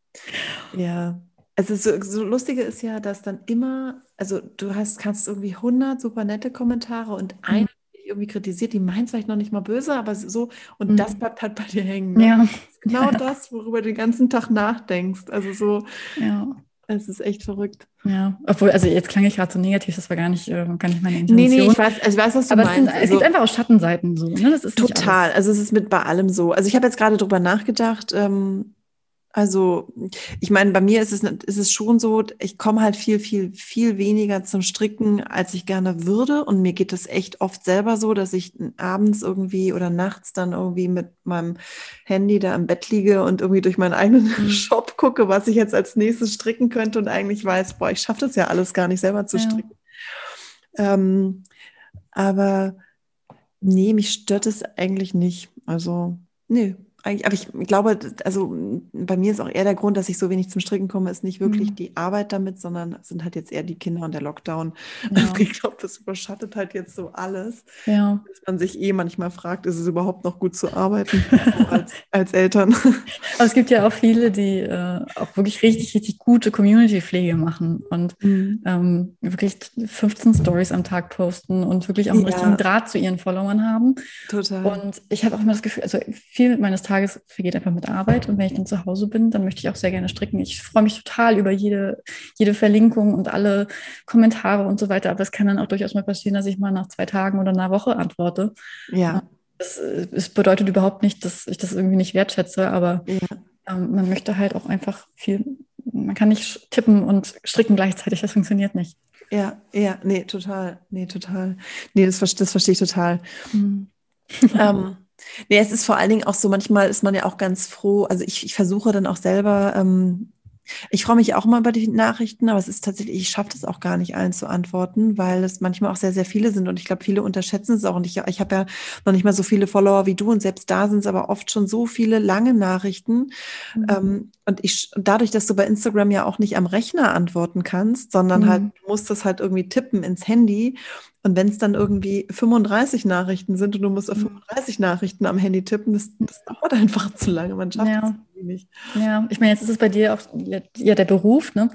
ja. Also so, so lustige ist ja, dass dann immer, also du hast, kannst irgendwie 100 super nette Kommentare und mhm. eine irgendwie kritisiert, die meint vielleicht noch nicht mal böse, aber so, und mhm. das bleibt halt bei dir hängen. Ne? Ja. Genau ja. das, worüber du den ganzen Tag nachdenkst. Also so, ja. Es ist echt verrückt. Ja, obwohl, also jetzt klang ich gerade so negativ, das war gar nicht, äh, gar nicht meine Intention. Nee, nee, ich weiß, also ich weiß was du Aber meinst. Es, sind, also, es gibt einfach auch Schattenseiten so. Ne? Das ist total. Also es ist mit bei allem so. Also ich habe jetzt gerade drüber nachgedacht, ähm, also, ich meine, bei mir ist es, ist es schon so, ich komme halt viel, viel, viel weniger zum Stricken, als ich gerne würde. Und mir geht es echt oft selber so, dass ich abends irgendwie oder nachts dann irgendwie mit meinem Handy da im Bett liege und irgendwie durch meinen eigenen mhm. Shop gucke, was ich jetzt als nächstes stricken könnte und eigentlich weiß, boah, ich schaffe das ja alles gar nicht selber zu stricken. Ja. Ähm, aber nee, mich stört es eigentlich nicht. Also, nee, aber ich glaube, also bei mir ist auch eher der Grund, dass ich so wenig zum Stricken komme, ist nicht wirklich mhm. die Arbeit damit, sondern sind halt jetzt eher die Kinder und der Lockdown. Ja. Ich glaube, das überschattet halt jetzt so alles. Ja. Dass man sich eh manchmal fragt, ist es überhaupt noch gut zu arbeiten als, als Eltern? Aber es gibt ja auch viele, die äh, auch wirklich richtig, richtig gute Community-Pflege machen und mhm. ähm, wirklich 15 Stories am Tag posten und wirklich auch einen ja. richtigen Draht zu ihren Followern haben. Total. Und ich habe auch immer das Gefühl, also viel meines Tages Tages vergeht einfach mit Arbeit und wenn ich dann zu Hause bin, dann möchte ich auch sehr gerne stricken. Ich freue mich total über jede, jede Verlinkung und alle Kommentare und so weiter, aber es kann dann auch durchaus mal passieren, dass ich mal nach zwei Tagen oder einer Woche antworte. Ja. Das, das bedeutet überhaupt nicht, dass ich das irgendwie nicht wertschätze, aber ja. ähm, man möchte halt auch einfach viel, man kann nicht tippen und stricken gleichzeitig, das funktioniert nicht. Ja, ja, nee, total, nee, total. Nee, das, das verstehe ich total. Mhm. ähm, Nee, es ist vor allen Dingen auch so, manchmal ist man ja auch ganz froh. Also ich, ich versuche dann auch selber, ähm, Ich freue mich auch mal über die Nachrichten, aber es ist tatsächlich, ich schaffe es auch gar nicht allen zu antworten, weil es manchmal auch sehr, sehr viele sind und ich glaube, viele unterschätzen es auch. Und ich, ich habe ja noch nicht mal so viele Follower wie du und selbst da sind es aber oft schon so viele lange Nachrichten. Mhm. Ähm, und ich dadurch, dass du bei Instagram ja auch nicht am Rechner antworten kannst, sondern halt, mhm. halt, du musst das halt irgendwie tippen ins Handy. Und wenn es dann irgendwie 35 Nachrichten sind und du musst auf 35 mhm. Nachrichten am Handy tippen, das, das dauert einfach zu lange. Man schafft ja. es nicht. Ja, ich meine, jetzt ist es bei dir auch ja, der Beruf, ne?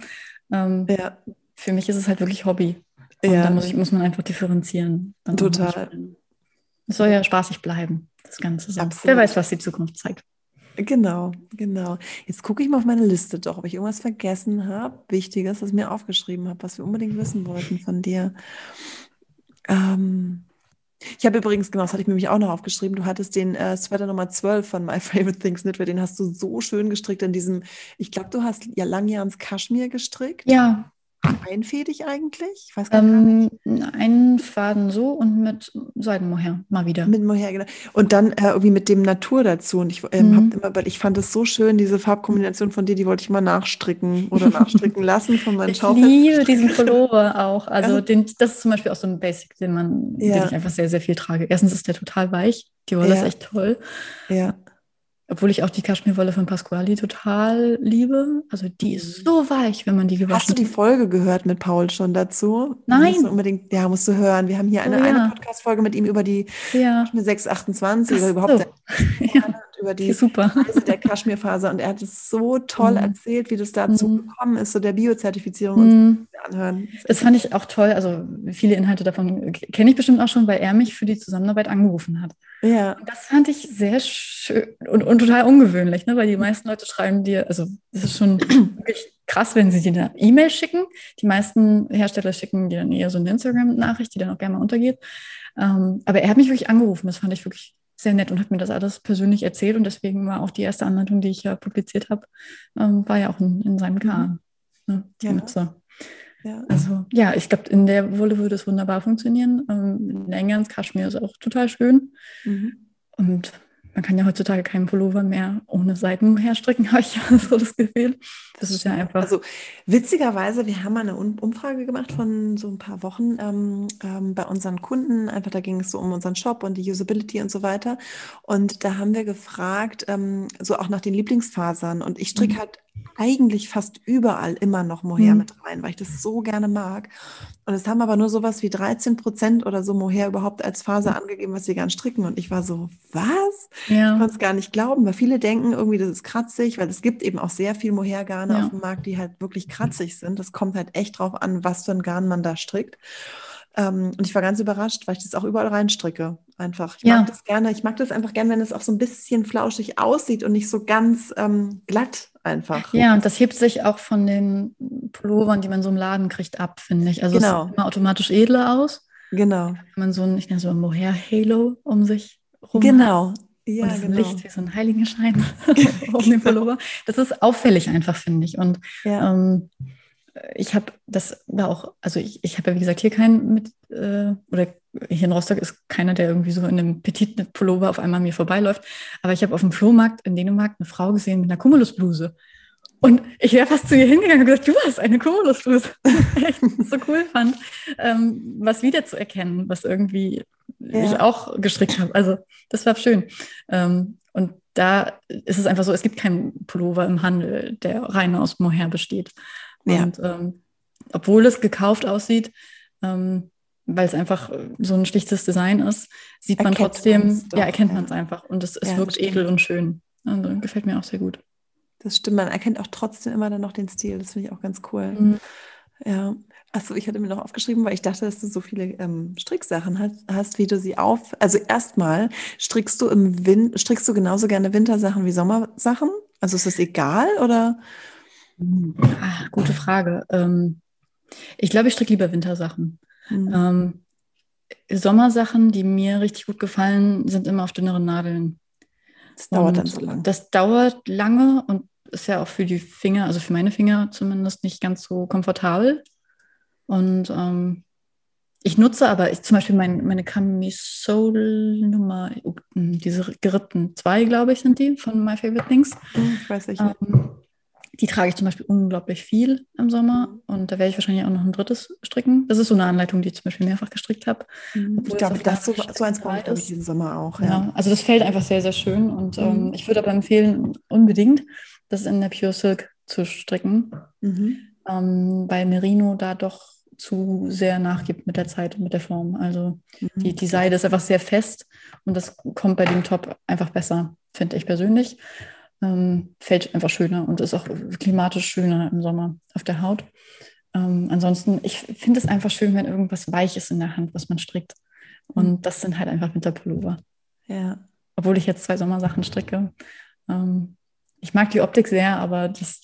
Ähm, ja. Für mich ist es halt wirklich Hobby. Und ja. da muss, ich, muss man einfach differenzieren. Dann Total. Es soll ja spaßig bleiben, das Ganze. So. Wer weiß, was die Zukunft zeigt. Genau, genau. Jetzt gucke ich mal auf meine Liste doch, ob ich irgendwas vergessen habe, Wichtiges, was ich mir aufgeschrieben habe, was wir unbedingt wissen wollten von dir. Ähm, ich habe übrigens, genau, das hatte ich mir nämlich auch noch aufgeschrieben, du hattest den äh, Sweater Nummer 12 von My Favorite Things Knitwear, den hast du so schön gestrickt in diesem, ich glaube, du hast ja Langjahrs Kaschmir gestrickt. Ja, einfädig eigentlich? Ich weiß gar ähm, nicht. Einen Faden so und mit Seidenmohair mal wieder. Mit Mohair, genau. Und dann äh, irgendwie mit dem Natur dazu. Und ich, ähm, mhm. immer, weil ich fand es so schön, diese Farbkombination von dir, die wollte ich mal nachstricken oder nachstricken lassen von meinen Schaufel. Ich liebe diesen Pullover auch. Also ja. den, das ist zum Beispiel auch so ein Basic, den man, ja. den ich einfach sehr, sehr viel trage. Erstens ist der total weich. Die Wolle ja. ist echt toll. Ja. Obwohl ich auch die Kaschmirwolle von Pasquali total liebe. Also die ist so weich, wenn man die gewaschen Hast du die Folge gehört mit Paul schon dazu? Nein. Musst unbedingt, ja, musst du hören. Wir haben hier eine, oh, ja. eine Podcast-Folge mit ihm über die ja. 628 oder überhaupt so. ja. Über die Super. Reise der Kaschmirfaser. Und er hat es so toll mhm. erzählt, wie das dazu mhm. gekommen ist, so der Biozertifizierung mhm. und anhören. Das fand ich auch toll. Also viele Inhalte davon kenne ich bestimmt auch schon, weil er mich für die Zusammenarbeit angerufen hat. Ja. Das fand ich sehr schön und, und total ungewöhnlich, ne? weil die meisten Leute schreiben dir, also es ist schon wirklich krass, wenn sie dir eine E-Mail schicken. Die meisten Hersteller schicken dir dann eher so eine Instagram-Nachricht, die dann auch gerne mal untergeht. Ähm, aber er hat mich wirklich angerufen, das fand ich wirklich sehr nett und hat mir das alles persönlich erzählt und deswegen war auch die erste Anleitung, die ich ja publiziert habe, ähm, war ja auch in, in seinem Kahn. Ne? Ja. Ja. Also ja, ich glaube, in der Wolle würde es wunderbar funktionieren. Ähm, länger ins Kaschmir ist auch total schön. Mhm. Und man kann ja heutzutage keinen Pullover mehr ohne Seiten herstricken, habe ich ja so das Gefühl. Das ist ja einfach. Also witzigerweise, wir haben mal eine Umfrage gemacht von so ein paar Wochen ähm, ähm, bei unseren Kunden. Einfach da ging es so um unseren Shop und die Usability und so weiter. Und da haben wir gefragt, ähm, so auch nach den Lieblingsfasern. Und ich stricke mhm. halt eigentlich fast überall immer noch Mohair mhm. mit rein, weil ich das so gerne mag. Und es haben aber nur sowas wie 13 Prozent oder so Mohair überhaupt als Faser mhm. angegeben, was sie gern stricken. Und ich war so, was? Ja. Ich konnte es gar nicht glauben, weil viele denken irgendwie, das ist kratzig, weil es gibt eben auch sehr viel Mohairgarne ja. auf dem Markt, die halt wirklich kratzig sind. Das kommt halt echt drauf an, was für ein Garn man da strickt. Ähm, und ich war ganz überrascht, weil ich das auch überall reinstricke. Einfach. Ich ja. mag das gerne. Ich mag das einfach gerne, wenn es auch so ein bisschen flauschig aussieht und nicht so ganz ähm, glatt einfach. Ja, und das hebt sich auch von den Pullovern, die man so im Laden kriegt, ab, finde ich. Also genau. es sieht immer automatisch edler aus. Genau. Wenn man so ein, ich nenne so ein Mohair-Halo um sich rum Genau. Hat. Ja, und das genau. Licht wie so ein Heiligenschein um den Pullover. Das ist auffällig einfach, finde ich. Und ja. ähm, ich habe das war auch, also ich, ich habe ja wie gesagt hier keinen mit, äh, oder hier in Rostock ist keiner, der irgendwie so in einem Petit Pullover auf einmal mir vorbeiläuft. Aber ich habe auf dem Flohmarkt in Dänemark eine Frau gesehen mit einer Cumulusbluse. Und ich wäre fast zu ihr hingegangen und gesagt, du hast eine Cumulusbluse. ich so cool fand, ähm, was wiederzuerkennen, was irgendwie ja. ich auch gestrickt habe. Also das war schön. Ähm, und da ist es einfach so, es gibt keinen Pullover im Handel, der rein aus Mohair besteht. Ja. Und ähm, obwohl es gekauft aussieht, ähm, weil es einfach so ein schlichtes Design ist, sieht man erkennt trotzdem, ja, erkennt man es einfach. Und es, es ja, wirkt edel und schön. Also gefällt mir auch sehr gut. Das stimmt, man erkennt auch trotzdem immer dann noch den Stil. Das finde ich auch ganz cool. Mhm. Ja. Achso, ich hatte mir noch aufgeschrieben, weil ich dachte, dass du so viele ähm, Stricksachen hast, hast, wie du sie auf. Also erstmal strickst du im Win strickst du genauso gerne Wintersachen wie Sommersachen? Also ist das egal oder? Ach, gute Frage. Ähm, ich glaube, ich stricke lieber Wintersachen. Mhm. Ähm, Sommersachen, die mir richtig gut gefallen, sind immer auf dünneren Nadeln. Das dauert und dann so lange. Das dauert lange und ist ja auch für die Finger, also für meine Finger zumindest nicht ganz so komfortabel. Und ähm, ich nutze aber ich, zum Beispiel mein, meine Camisole-Nummer, diese gerippten zwei, glaube ich, sind die von My Favorite Things. Hm, ich weiß nicht. Ähm, Die trage ich zum Beispiel unglaublich viel im Sommer mhm. und da werde ich wahrscheinlich auch noch ein drittes stricken. Das ist so eine Anleitung, die ich zum Beispiel mehrfach gestrickt habe. Mhm. Ich glaube, das so, so eins brauche ich diesen Sommer auch. Ja. ja. also das fällt einfach sehr, sehr schön und ähm, mhm. ähm, ich würde aber empfehlen, unbedingt, das in der Pure Silk zu stricken, mhm. ähm, weil Merino da doch zu sehr nachgibt mit der Zeit und mit der Form. Also mhm. die, die Seide ist einfach sehr fest und das kommt bei dem Top einfach besser, finde ich persönlich. Ähm, fällt einfach schöner und ist auch klimatisch schöner im Sommer auf der Haut. Ähm, ansonsten, ich finde es einfach schön, wenn irgendwas weich ist in der Hand, was man strickt. Und mhm. das sind halt einfach Winterpullover. Ja. Obwohl ich jetzt zwei Sommersachen stricke. Ähm, ich mag die Optik sehr, aber das,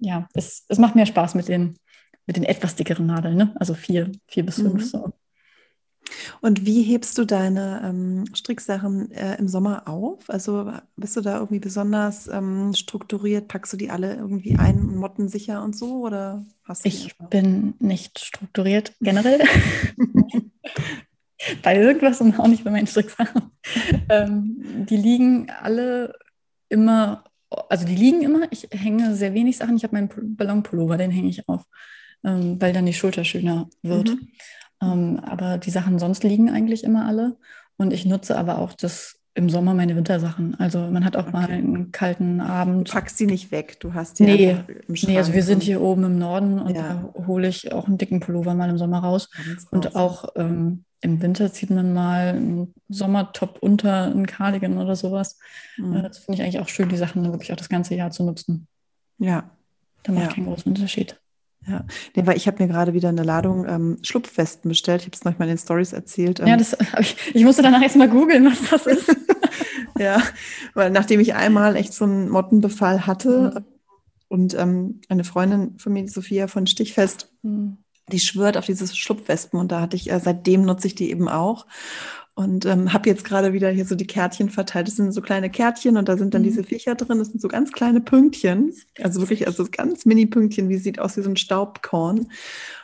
ja, es, es macht mehr Spaß mit den mit den etwas dickeren Nadeln, ne? also vier, vier bis fünf. Mhm. So. Und wie hebst du deine ähm, Stricksachen äh, im Sommer auf? Also bist du da irgendwie besonders ähm, strukturiert? Packst du die alle irgendwie ein, mottensicher und so? Oder hast du ich bin nicht strukturiert generell. bei irgendwas und auch nicht bei meinen Stricksachen. ähm, die liegen alle immer, also die liegen immer. Ich hänge sehr wenig Sachen. Ich habe meinen Ballonpullover, den hänge ich auf ähm, weil dann die Schulter schöner wird. Mhm. Ähm, aber die Sachen sonst liegen eigentlich immer alle. Und ich nutze aber auch das im Sommer meine Wintersachen. Also man hat auch okay. mal einen kalten Abend. Du packst sie nicht weg, du hast die nee, im Schrank. Nee, also wir sind hier oben im Norden und ja. da hole ich auch einen dicken Pullover mal im Sommer raus. und auch ähm, im Winter zieht man mal einen Sommertop unter, einen Cardigan oder sowas. Mhm. Äh, das finde ich eigentlich auch schön, die Sachen wirklich auch das ganze Jahr zu nutzen. Ja. Da macht ja. keinen großen Unterschied. Ja, nee, weil ich habe mir gerade wieder eine Ladung ähm, Schlupfwesten bestellt. Ich habe es manchmal in den Stories erzählt. Ähm, ja, das ich. Ich musste danach erst mal googeln, was das ist. ja, weil nachdem ich einmal echt so einen Mottenbefall hatte mhm. und ähm, eine Freundin von mir, Sophia von Stichfest, mhm. die schwört auf diese Schlupfwespen und da hatte ich, äh, seitdem nutze ich die eben auch. Und ähm, habe jetzt gerade wieder hier so die Kärtchen verteilt. Das sind so kleine Kärtchen und da sind dann mhm. diese Viecher drin. Das sind so ganz kleine Pünktchen. Also wirklich, also ganz Mini-Pünktchen, wie sieht aus wie so ein Staubkorn.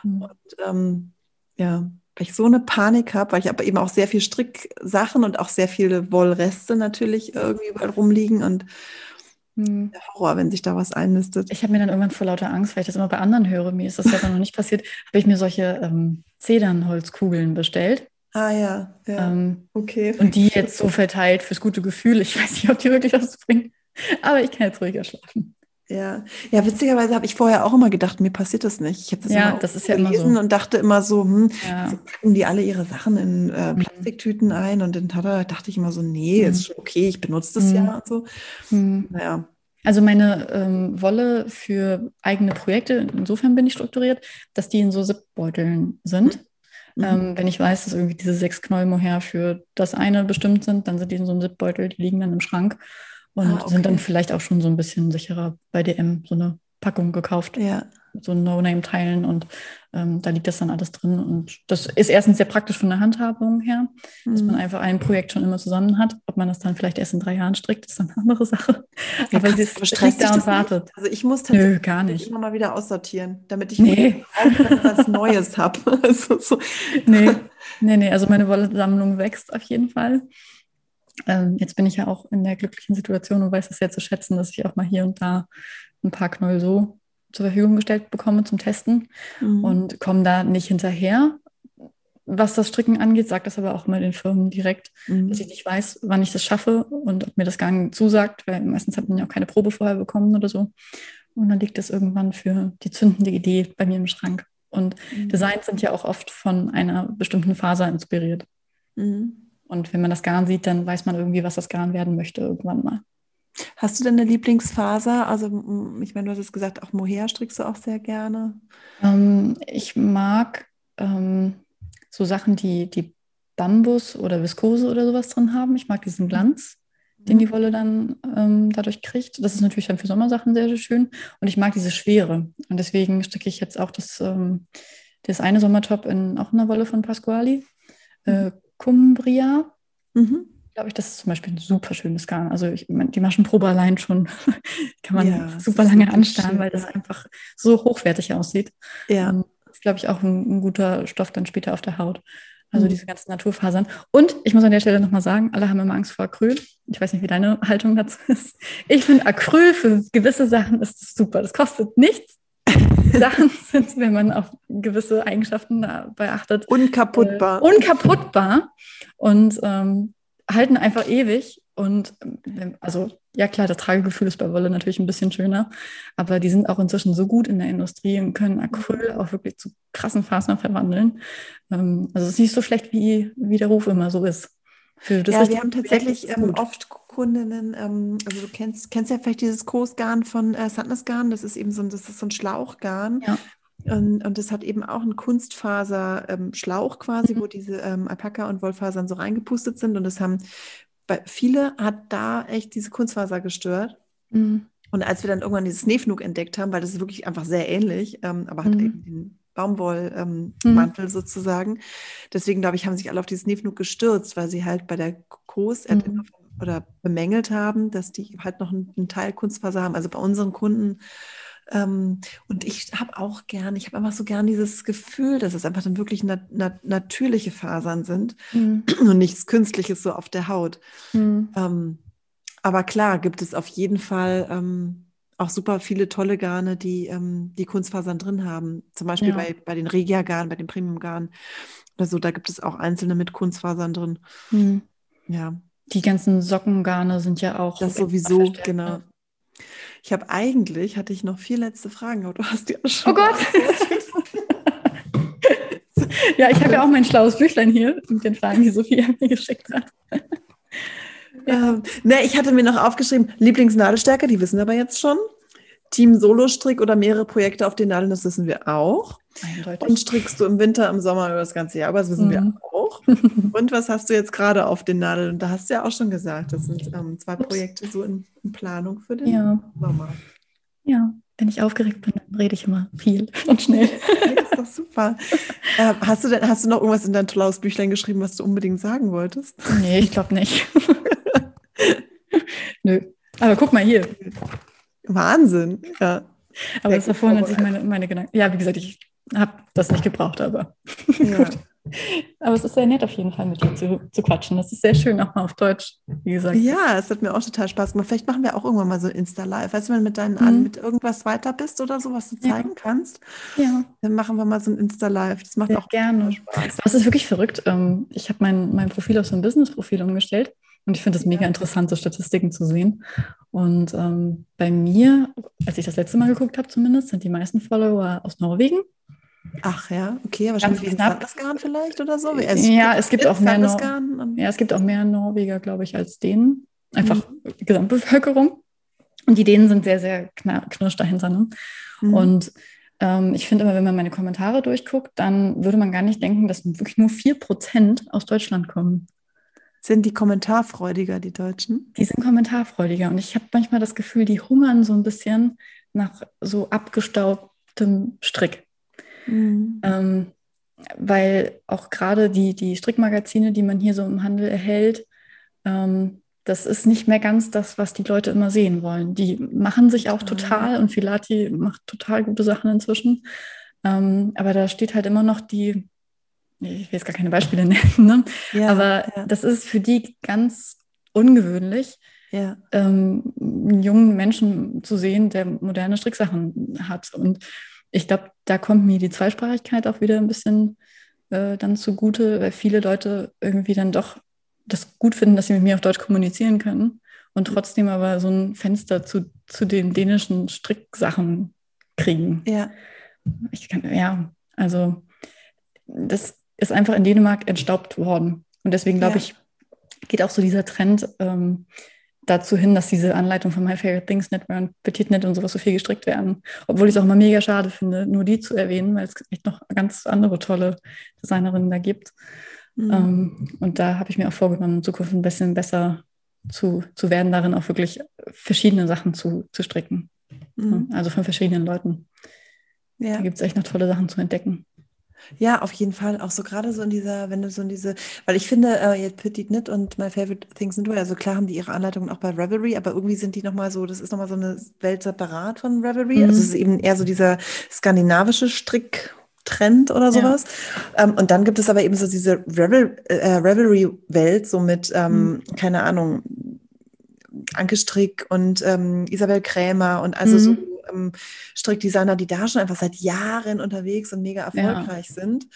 Mhm. Und ähm, ja, weil ich so eine Panik habe, weil ich aber eben auch sehr viel Stricksachen und auch sehr viele Wollreste natürlich irgendwie überall rumliegen und mhm. Horror, wenn sich da was einnistet. Ich habe mir dann irgendwann vor lauter Angst, weil ich das immer bei anderen höre, mir ist das ja noch nicht passiert, habe ich mir solche ähm, Zedernholzkugeln bestellt. Ah ja, ja. Ähm, okay. Und die jetzt so verteilt fürs gute Gefühl. Ich weiß nicht, ob die wirklich was bringen, aber ich kann jetzt ruhiger schlafen. Ja, ja, witzigerweise habe ich vorher auch immer gedacht, mir passiert das nicht. Ich habe das ja, immer das ist ja gelesen immer so. und dachte immer so, hm, ja. so packen die alle ihre Sachen in äh, mhm. Plastiktüten ein und in Tada dachte ich immer so, nee, mhm. ist schon okay, ich benutze das mhm. ja und so. Mhm. Naja. Also meine ähm, Wolle für eigene Projekte, insofern bin ich strukturiert, dass die in so Zipbeuteln sind. Mhm. Ähm, wenn ich weiß, dass irgendwie diese sechs Knollmohair für das eine bestimmt sind, dann sind die in so einem Zipbeutel, die liegen dann im Schrank und ah, okay. sind dann vielleicht auch schon so ein bisschen sicherer bei DM, so eine Packung gekauft. Ja so No-Name-Teilen und ähm, da liegt das dann alles drin. Und das ist erstens sehr praktisch von der Handhabung her, mhm. dass man mhm. einfach ein Projekt schon immer zusammen hat. Ob man das dann vielleicht erst in drei Jahren strickt, ist dann eine andere Sache. Ja, Aber sie ist stresst da und wartet. Also ich muss tatsächlich Nö, gar nicht. immer mal wieder aussortieren, damit ich nee. was Neues habe. Also so. Nee. nee, nee, also meine Wolle-Sammlung wächst auf jeden Fall. Ähm, jetzt bin ich ja auch in der glücklichen Situation und weiß es sehr zu schätzen, dass ich auch mal hier und da ein paar Knäuel so zur Verfügung gestellt bekomme zum Testen mhm. und komme da nicht hinterher, was das Stricken angeht, sage das aber auch mal den Firmen direkt, mhm. dass ich nicht weiß, wann ich das schaffe und ob mir das nicht zusagt, weil meistens hat man ja auch keine Probe vorher bekommen oder so. Und dann liegt das irgendwann für die zündende Idee bei mir im Schrank. Und mhm. Designs sind ja auch oft von einer bestimmten Faser inspiriert. Mhm. Und wenn man das Garn sieht, dann weiß man irgendwie, was das Garn werden möchte irgendwann mal. Hast du denn eine Lieblingsfaser? Also, ich meine, du hast es gesagt, auch Mohair strickst du auch sehr gerne. Ähm, ich mag ähm, so Sachen, die, die Bambus oder Viskose oder sowas drin haben. Ich mag diesen Glanz, mhm. den die Wolle dann ähm, dadurch kriegt. Das ist natürlich dann für Sommersachen sehr, sehr schön. Und ich mag diese Schwere. Und deswegen stricke ich jetzt auch das, ähm, das eine Sommertop in auch einer Wolle von Pasquali. Äh, Cumbria. Mhm glaube ich, das ist zum Beispiel ein super schönes Garn. Also ich, die Maschenprobe allein schon kann man ja, super lange anstarren, weil das einfach so hochwertig aussieht. Ja. Um, ist, glaube ich, auch ein, ein, guter Stoff dann später auf der Haut. Also mhm. diese ganzen Naturfasern. Und ich muss an der Stelle nochmal sagen, alle haben immer Angst vor Acryl. Ich weiß nicht, wie deine Haltung dazu ist. Ich finde Acryl für gewisse Sachen ist super. Das kostet nichts. Sachen sind, wenn man auf gewisse Eigenschaften beachtet. Unkaputtbar. Äh, unkaputtbar. Und ähm, halten einfach ewig. Und ähm, also, ja klar, das Tragegefühl ist bei Wolle natürlich ein bisschen schöner, aber die sind auch inzwischen so gut in der Industrie und können Acryl auch wirklich zu krassen Fasern verwandeln. Ähm, also es ist nicht so schlecht, wie, wie der Ruf immer so ist. ja, wir haben tatsächlich ähm, oft Kundinnen, ähm, also du kennst, kennst ja vielleicht dieses Coastgarn von äh, Sandnes Garn, das ist eben so ein, das ist so ein Schlauchgarn. Ja. Und, und das hat eben auch einen Kunstfaser-Schlauch ähm, quasi, mhm. wo diese ähm, Alpaka- und Wollfasern so reingepustet sind. Und das haben bei viele hat da echt diese Kunstfaser gestört. Mhm. Und als wir dann irgendwann dieses Snefnug entdeckt haben, weil das ist wirklich einfach sehr ähnlich, ähm, aber hat mhm. eben den Baumwollmantel ähm, mhm. sozusagen. Deswegen, glaube ich, haben sich alle auf dieses Snefnug gestürzt, weil sie halt bei der Kos mhm. oder bemängelt haben, dass die halt noch einen, einen Teil Kunstfaser haben. Also bei unseren Kunden ähm, und ich habe auch gern, ich habe einfach so gern dieses Gefühl, dass es einfach dann wirklich nat nat natürliche Fasern sind mhm. und nichts Künstliches so auf der Haut. Mhm. Ähm, aber klar, gibt es auf jeden Fall ähm, auch super viele tolle Garne, die ähm, die Kunstfasern drin haben. Zum Beispiel ja. bei, bei den Regia-Garn, bei den Premium-Garn oder so, da gibt es auch einzelne mit Kunstfasern drin. Mhm. Ja. Die ganzen Sockengarne sind ja auch. Das sowieso, genau. Ich habe eigentlich, hatte ich noch vier letzte Fragen, aber du hast die auch schon. Oh Gott! ja, ich habe ja auch mein schlaues Büchlein hier mit den Fragen, die Sophie mir geschickt hat. ähm, ne, ich hatte mir noch aufgeschrieben, Lieblingsnadelstärke, die wissen wir aber jetzt schon. Team Solo-Strick oder mehrere Projekte auf den Nadeln, das wissen wir auch. Eindeutig. Und strickst du im Winter, im Sommer über das ganze Jahr, aber das wissen mhm. wir auch. Und was hast du jetzt gerade auf den Nadeln? Und da hast du ja auch schon gesagt, das sind ähm, zwei Ups. Projekte so in, in, Planung für den ja. Sommer. Ja, wenn ich aufgeregt bin, dann rede ich immer viel und schnell. Das ist doch super. Äh, hast, du denn, hast du noch irgendwas in dein tolles Büchlein geschrieben, was du unbedingt sagen wolltest? Nee, ich glaube nicht. Nö. Aber guck mal hier. Wahnsinn, ja. Aber das war vorhin, als ich meine, meine Gedanken. Ja, wie gesagt, ich habe das nicht gebraucht, aber. Ja. aber es ist sehr nett, auf jeden Fall mit dir zu, zu quatschen. Das ist sehr schön, auch mal auf Deutsch, wie gesagt. Ja, es hat mir auch total Spaß gemacht. Vielleicht machen wir auch irgendwann mal so Insta-Live. Weißt du, wenn du mit deinen mhm. an, mit irgendwas weiter bist oder so, was du zeigen ja. kannst, ja. dann machen wir mal so ein Insta-Live. Das macht sehr auch gerne Spaß. Das ist wirklich verrückt. Ähm, ich habe mein, mein Profil auf so ein Business-Profil umgestellt. Und ich finde es mega interessant, so Statistiken zu sehen. Und ähm, bei mir, als ich das letzte Mal geguckt habe zumindest, sind die meisten Follower aus Norwegen. Ach ja, okay, wahrscheinlich wie Sandesgarn vielleicht oder so. Also ja, es gibt auch mehr Nor ja, es gibt auch mehr Norweger, glaube ich, als Dänen. Einfach mhm. Gesamtbevölkerung. Und die Dänen sind sehr, sehr knirsch dahinter. Ne? Mhm. Und ähm, ich finde immer, wenn man meine Kommentare durchguckt, dann würde man gar nicht denken, dass wirklich nur 4% aus Deutschland kommen. Sind die kommentarfreudiger, die Deutschen? Die sind kommentarfreudiger. Und ich habe manchmal das Gefühl, die hungern so ein bisschen nach so abgestaubtem Strick. Mhm. Ähm, weil auch gerade die, die Strickmagazine, die man hier so im Handel erhält, ähm, das ist nicht mehr ganz das, was die Leute immer sehen wollen. Die machen sich auch total und Filati macht total gute Sachen inzwischen. Ähm, aber da steht halt immer noch die ich will jetzt gar keine Beispiele nennen, ne? ja, aber ja. das ist für die ganz ungewöhnlich, ja. ähm, einen jungen Menschen zu sehen, der moderne Stricksachen hat. Und ich glaube, da kommt mir die Zweisprachigkeit auch wieder ein bisschen äh, dann zugute, weil viele Leute irgendwie dann doch das gut finden, dass sie mit mir auf Deutsch kommunizieren können und trotzdem aber so ein Fenster zu, zu den dänischen Stricksachen kriegen. Ja. Ich kann, ja, also das ist einfach in Dänemark entstaubt worden. Und deswegen glaube ja. ich, geht auch so dieser Trend ähm, dazu hin, dass diese Anleitung von My Favorite Things Knitwear und Petit Knit und sowas so viel gestrickt werden. Obwohl ich es auch mal mega schade finde, nur die zu erwähnen, weil es echt noch ganz andere tolle Designerinnen da gibt. Mhm. Ähm, und da habe ich mir auch vorgenommen, in Zukunft ein bisschen besser zu, zu werden, darin auch wirklich verschiedene Sachen zu, zu stricken. Mhm. Also von verschiedenen Leuten. Ja. Da gibt es echt noch tolle Sachen zu entdecken. Ja, auf jeden Fall. Auch so gerade so in dieser, wenn du so in diese, weil ich finde, äh, jetzt Petit Knit und My Favorite Things sind also klar haben die ihre Anleitungen auch bei Revelry, aber irgendwie sind die nochmal so, das ist nochmal so eine Welt separat von Revelry. Mhm. Also es ist eben eher so dieser skandinavische Strick, Trend oder sowas. Ja. Ähm, und dann gibt es aber eben so diese Revel, äh, Revelry-Welt, so mit, ähm, mhm. keine Ahnung, Anke Strick und ähm, Isabel Krämer und also mhm. so ähm, Strickdesigner, die da schon einfach seit Jahren unterwegs und mega erfolgreich ja. sind.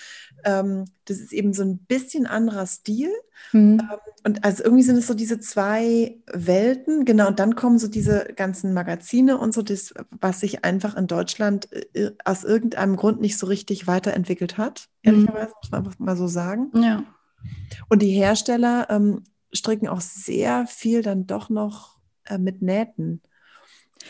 Ähm, das ist eben so ein bisschen anderer Stil. Mhm. Ähm, und also irgendwie sind es so diese zwei Welten, genau, und dann kommen so diese ganzen Magazine und so, das, was sich einfach in Deutschland äh, aus irgendeinem Grund nicht so richtig weiterentwickelt hat, mhm. ehrlicherweise, muss man einfach mal so sagen. Ja. Und die Hersteller ähm, stricken auch sehr viel dann doch noch äh, mit Nähten.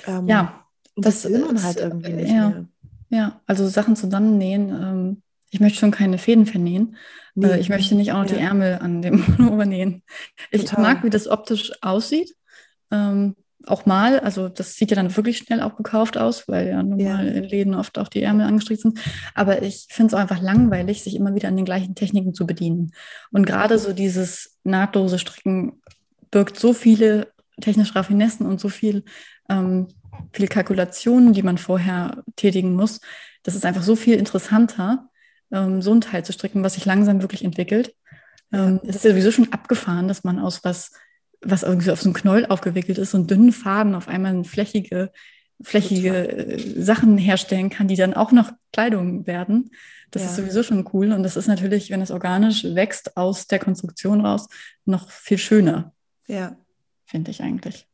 Ähm, ja, und das, das will man halt irgendwie nicht ja, mehr. Ja, also Sachen zusammennähen. Ähm, ich möchte schon keine Fäden vernähen. Nee. Äh, ich möchte nicht auch noch ja. die Ärmel an dem Pullover nähen. Ich Total. mag, wie das optisch aussieht. Ähm, auch mal, also das sieht ja dann wirklich schnell auch gekauft aus, weil ja nun ja. in Läden oft auch die Ärmel angestrickt sind. Aber ich finde es auch einfach langweilig, sich immer wieder an den gleichen Techniken zu bedienen. Und gerade so dieses nahtlose Stricken birgt so viele technische Raffinessen und so viel ähm, viel Kalkulationen, die man vorher tätigen muss. Das ist einfach so viel interessanter, ähm, so ein Teil zu stricken, was sich langsam wirklich entwickelt. Ähm, es ist ja sowieso schon abgefahren, dass man aus was, was irgendwie auf so einem Knoll aufgewickelt ist, so einen dünnen Faden auf einmal flächige, flächige äh, Sachen herstellen kann, die dann auch noch Kleidung werden. Das ja. ist sowieso schon cool. Und das ist natürlich, wenn es organisch wächst aus der Konstruktion raus, noch viel schöner. Ja. Finde ich eigentlich.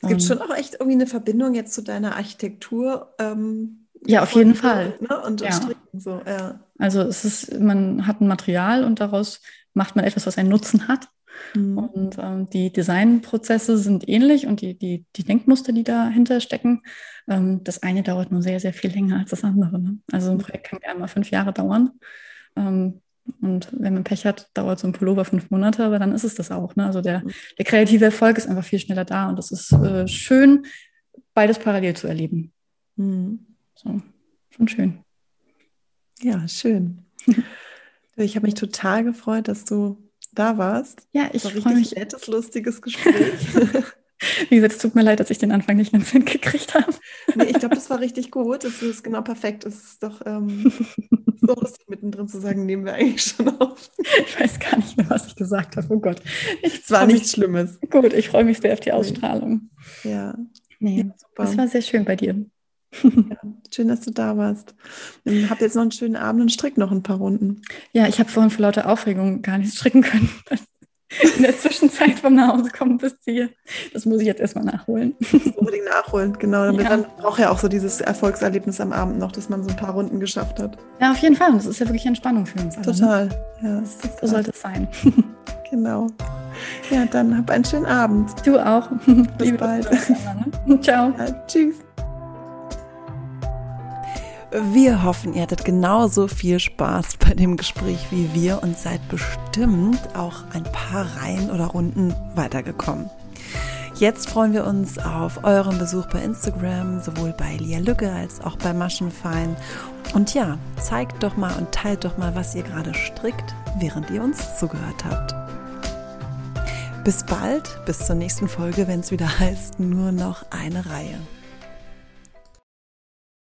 Es gibt schon auch echt irgendwie eine Verbindung jetzt zu deiner Architektur. Ähm, ja, auf jeden Fall. Ne? Und, ja. So, ja. Also es ist, man hat ein Material und daraus macht man etwas, was einen Nutzen hat. Mhm. Und ähm, die Designprozesse sind ähnlich und die, die, die Denkmuster, die dahinter stecken. Ähm, das eine dauert nur sehr, sehr viel länger als das andere. Ne? Also ein Projekt kann einmal fünf Jahre dauern. Ähm, und wenn man Pech hat, dauert so ein Pullover fünf Monate, aber dann ist es das auch. Ne? Also der, mhm. der kreative Erfolg ist einfach viel schneller da und es ist äh, schön, beides parallel zu erleben. Mhm. So, schon schön. Ja, schön. Ich habe mich total gefreut, dass du da warst. Ja, ich freue mich. nettes, lustiges Gespräch. Wie gesagt, es tut mir leid, dass ich den Anfang nicht ganz hingekriegt habe. Nee, ich glaube, das war richtig gut. Das ist genau perfekt. Es ist doch ähm, so lustig, mittendrin zu sagen, nehmen wir eigentlich schon auf. Ich weiß gar nicht mehr, was ich gesagt habe. Oh Gott. Es war nichts Schlimmes. Gut, ich freue mich sehr auf die Ausstrahlung. Ja. Nee, ja, super. Das war sehr schön bei dir. Ja, schön, dass du da warst. Habe jetzt noch einen schönen Abend und strick noch ein paar Runden. Ja, ich habe vorhin vor lauter Aufregung gar nicht stricken können in der Zwischenzeit vom Nachhausekommen bis hier. Das muss ich jetzt erstmal nachholen. Unbedingt nachholen, genau. Damit ja. dann braucht ja auch so dieses Erfolgserlebnis am Abend noch, dass man so ein paar Runden geschafft hat. Ja, auf jeden Fall. Und das ist ja wirklich Entspannung für uns alle. Ne? Total. Ja, so sollte es sein. Genau. Ja, dann hab einen schönen Abend. Du auch. Bis Liebe bald. Ciao. Ja, tschüss. Wir hoffen, ihr hattet genauso viel Spaß bei dem Gespräch wie wir und seid bestimmt auch ein paar Reihen oder Runden weitergekommen. Jetzt freuen wir uns auf euren Besuch bei Instagram, sowohl bei Lia Lücke als auch bei Maschenfein. Und ja, zeigt doch mal und teilt doch mal, was ihr gerade strickt, während ihr uns zugehört habt. Bis bald, bis zur nächsten Folge, wenn es wieder heißt, nur noch eine Reihe.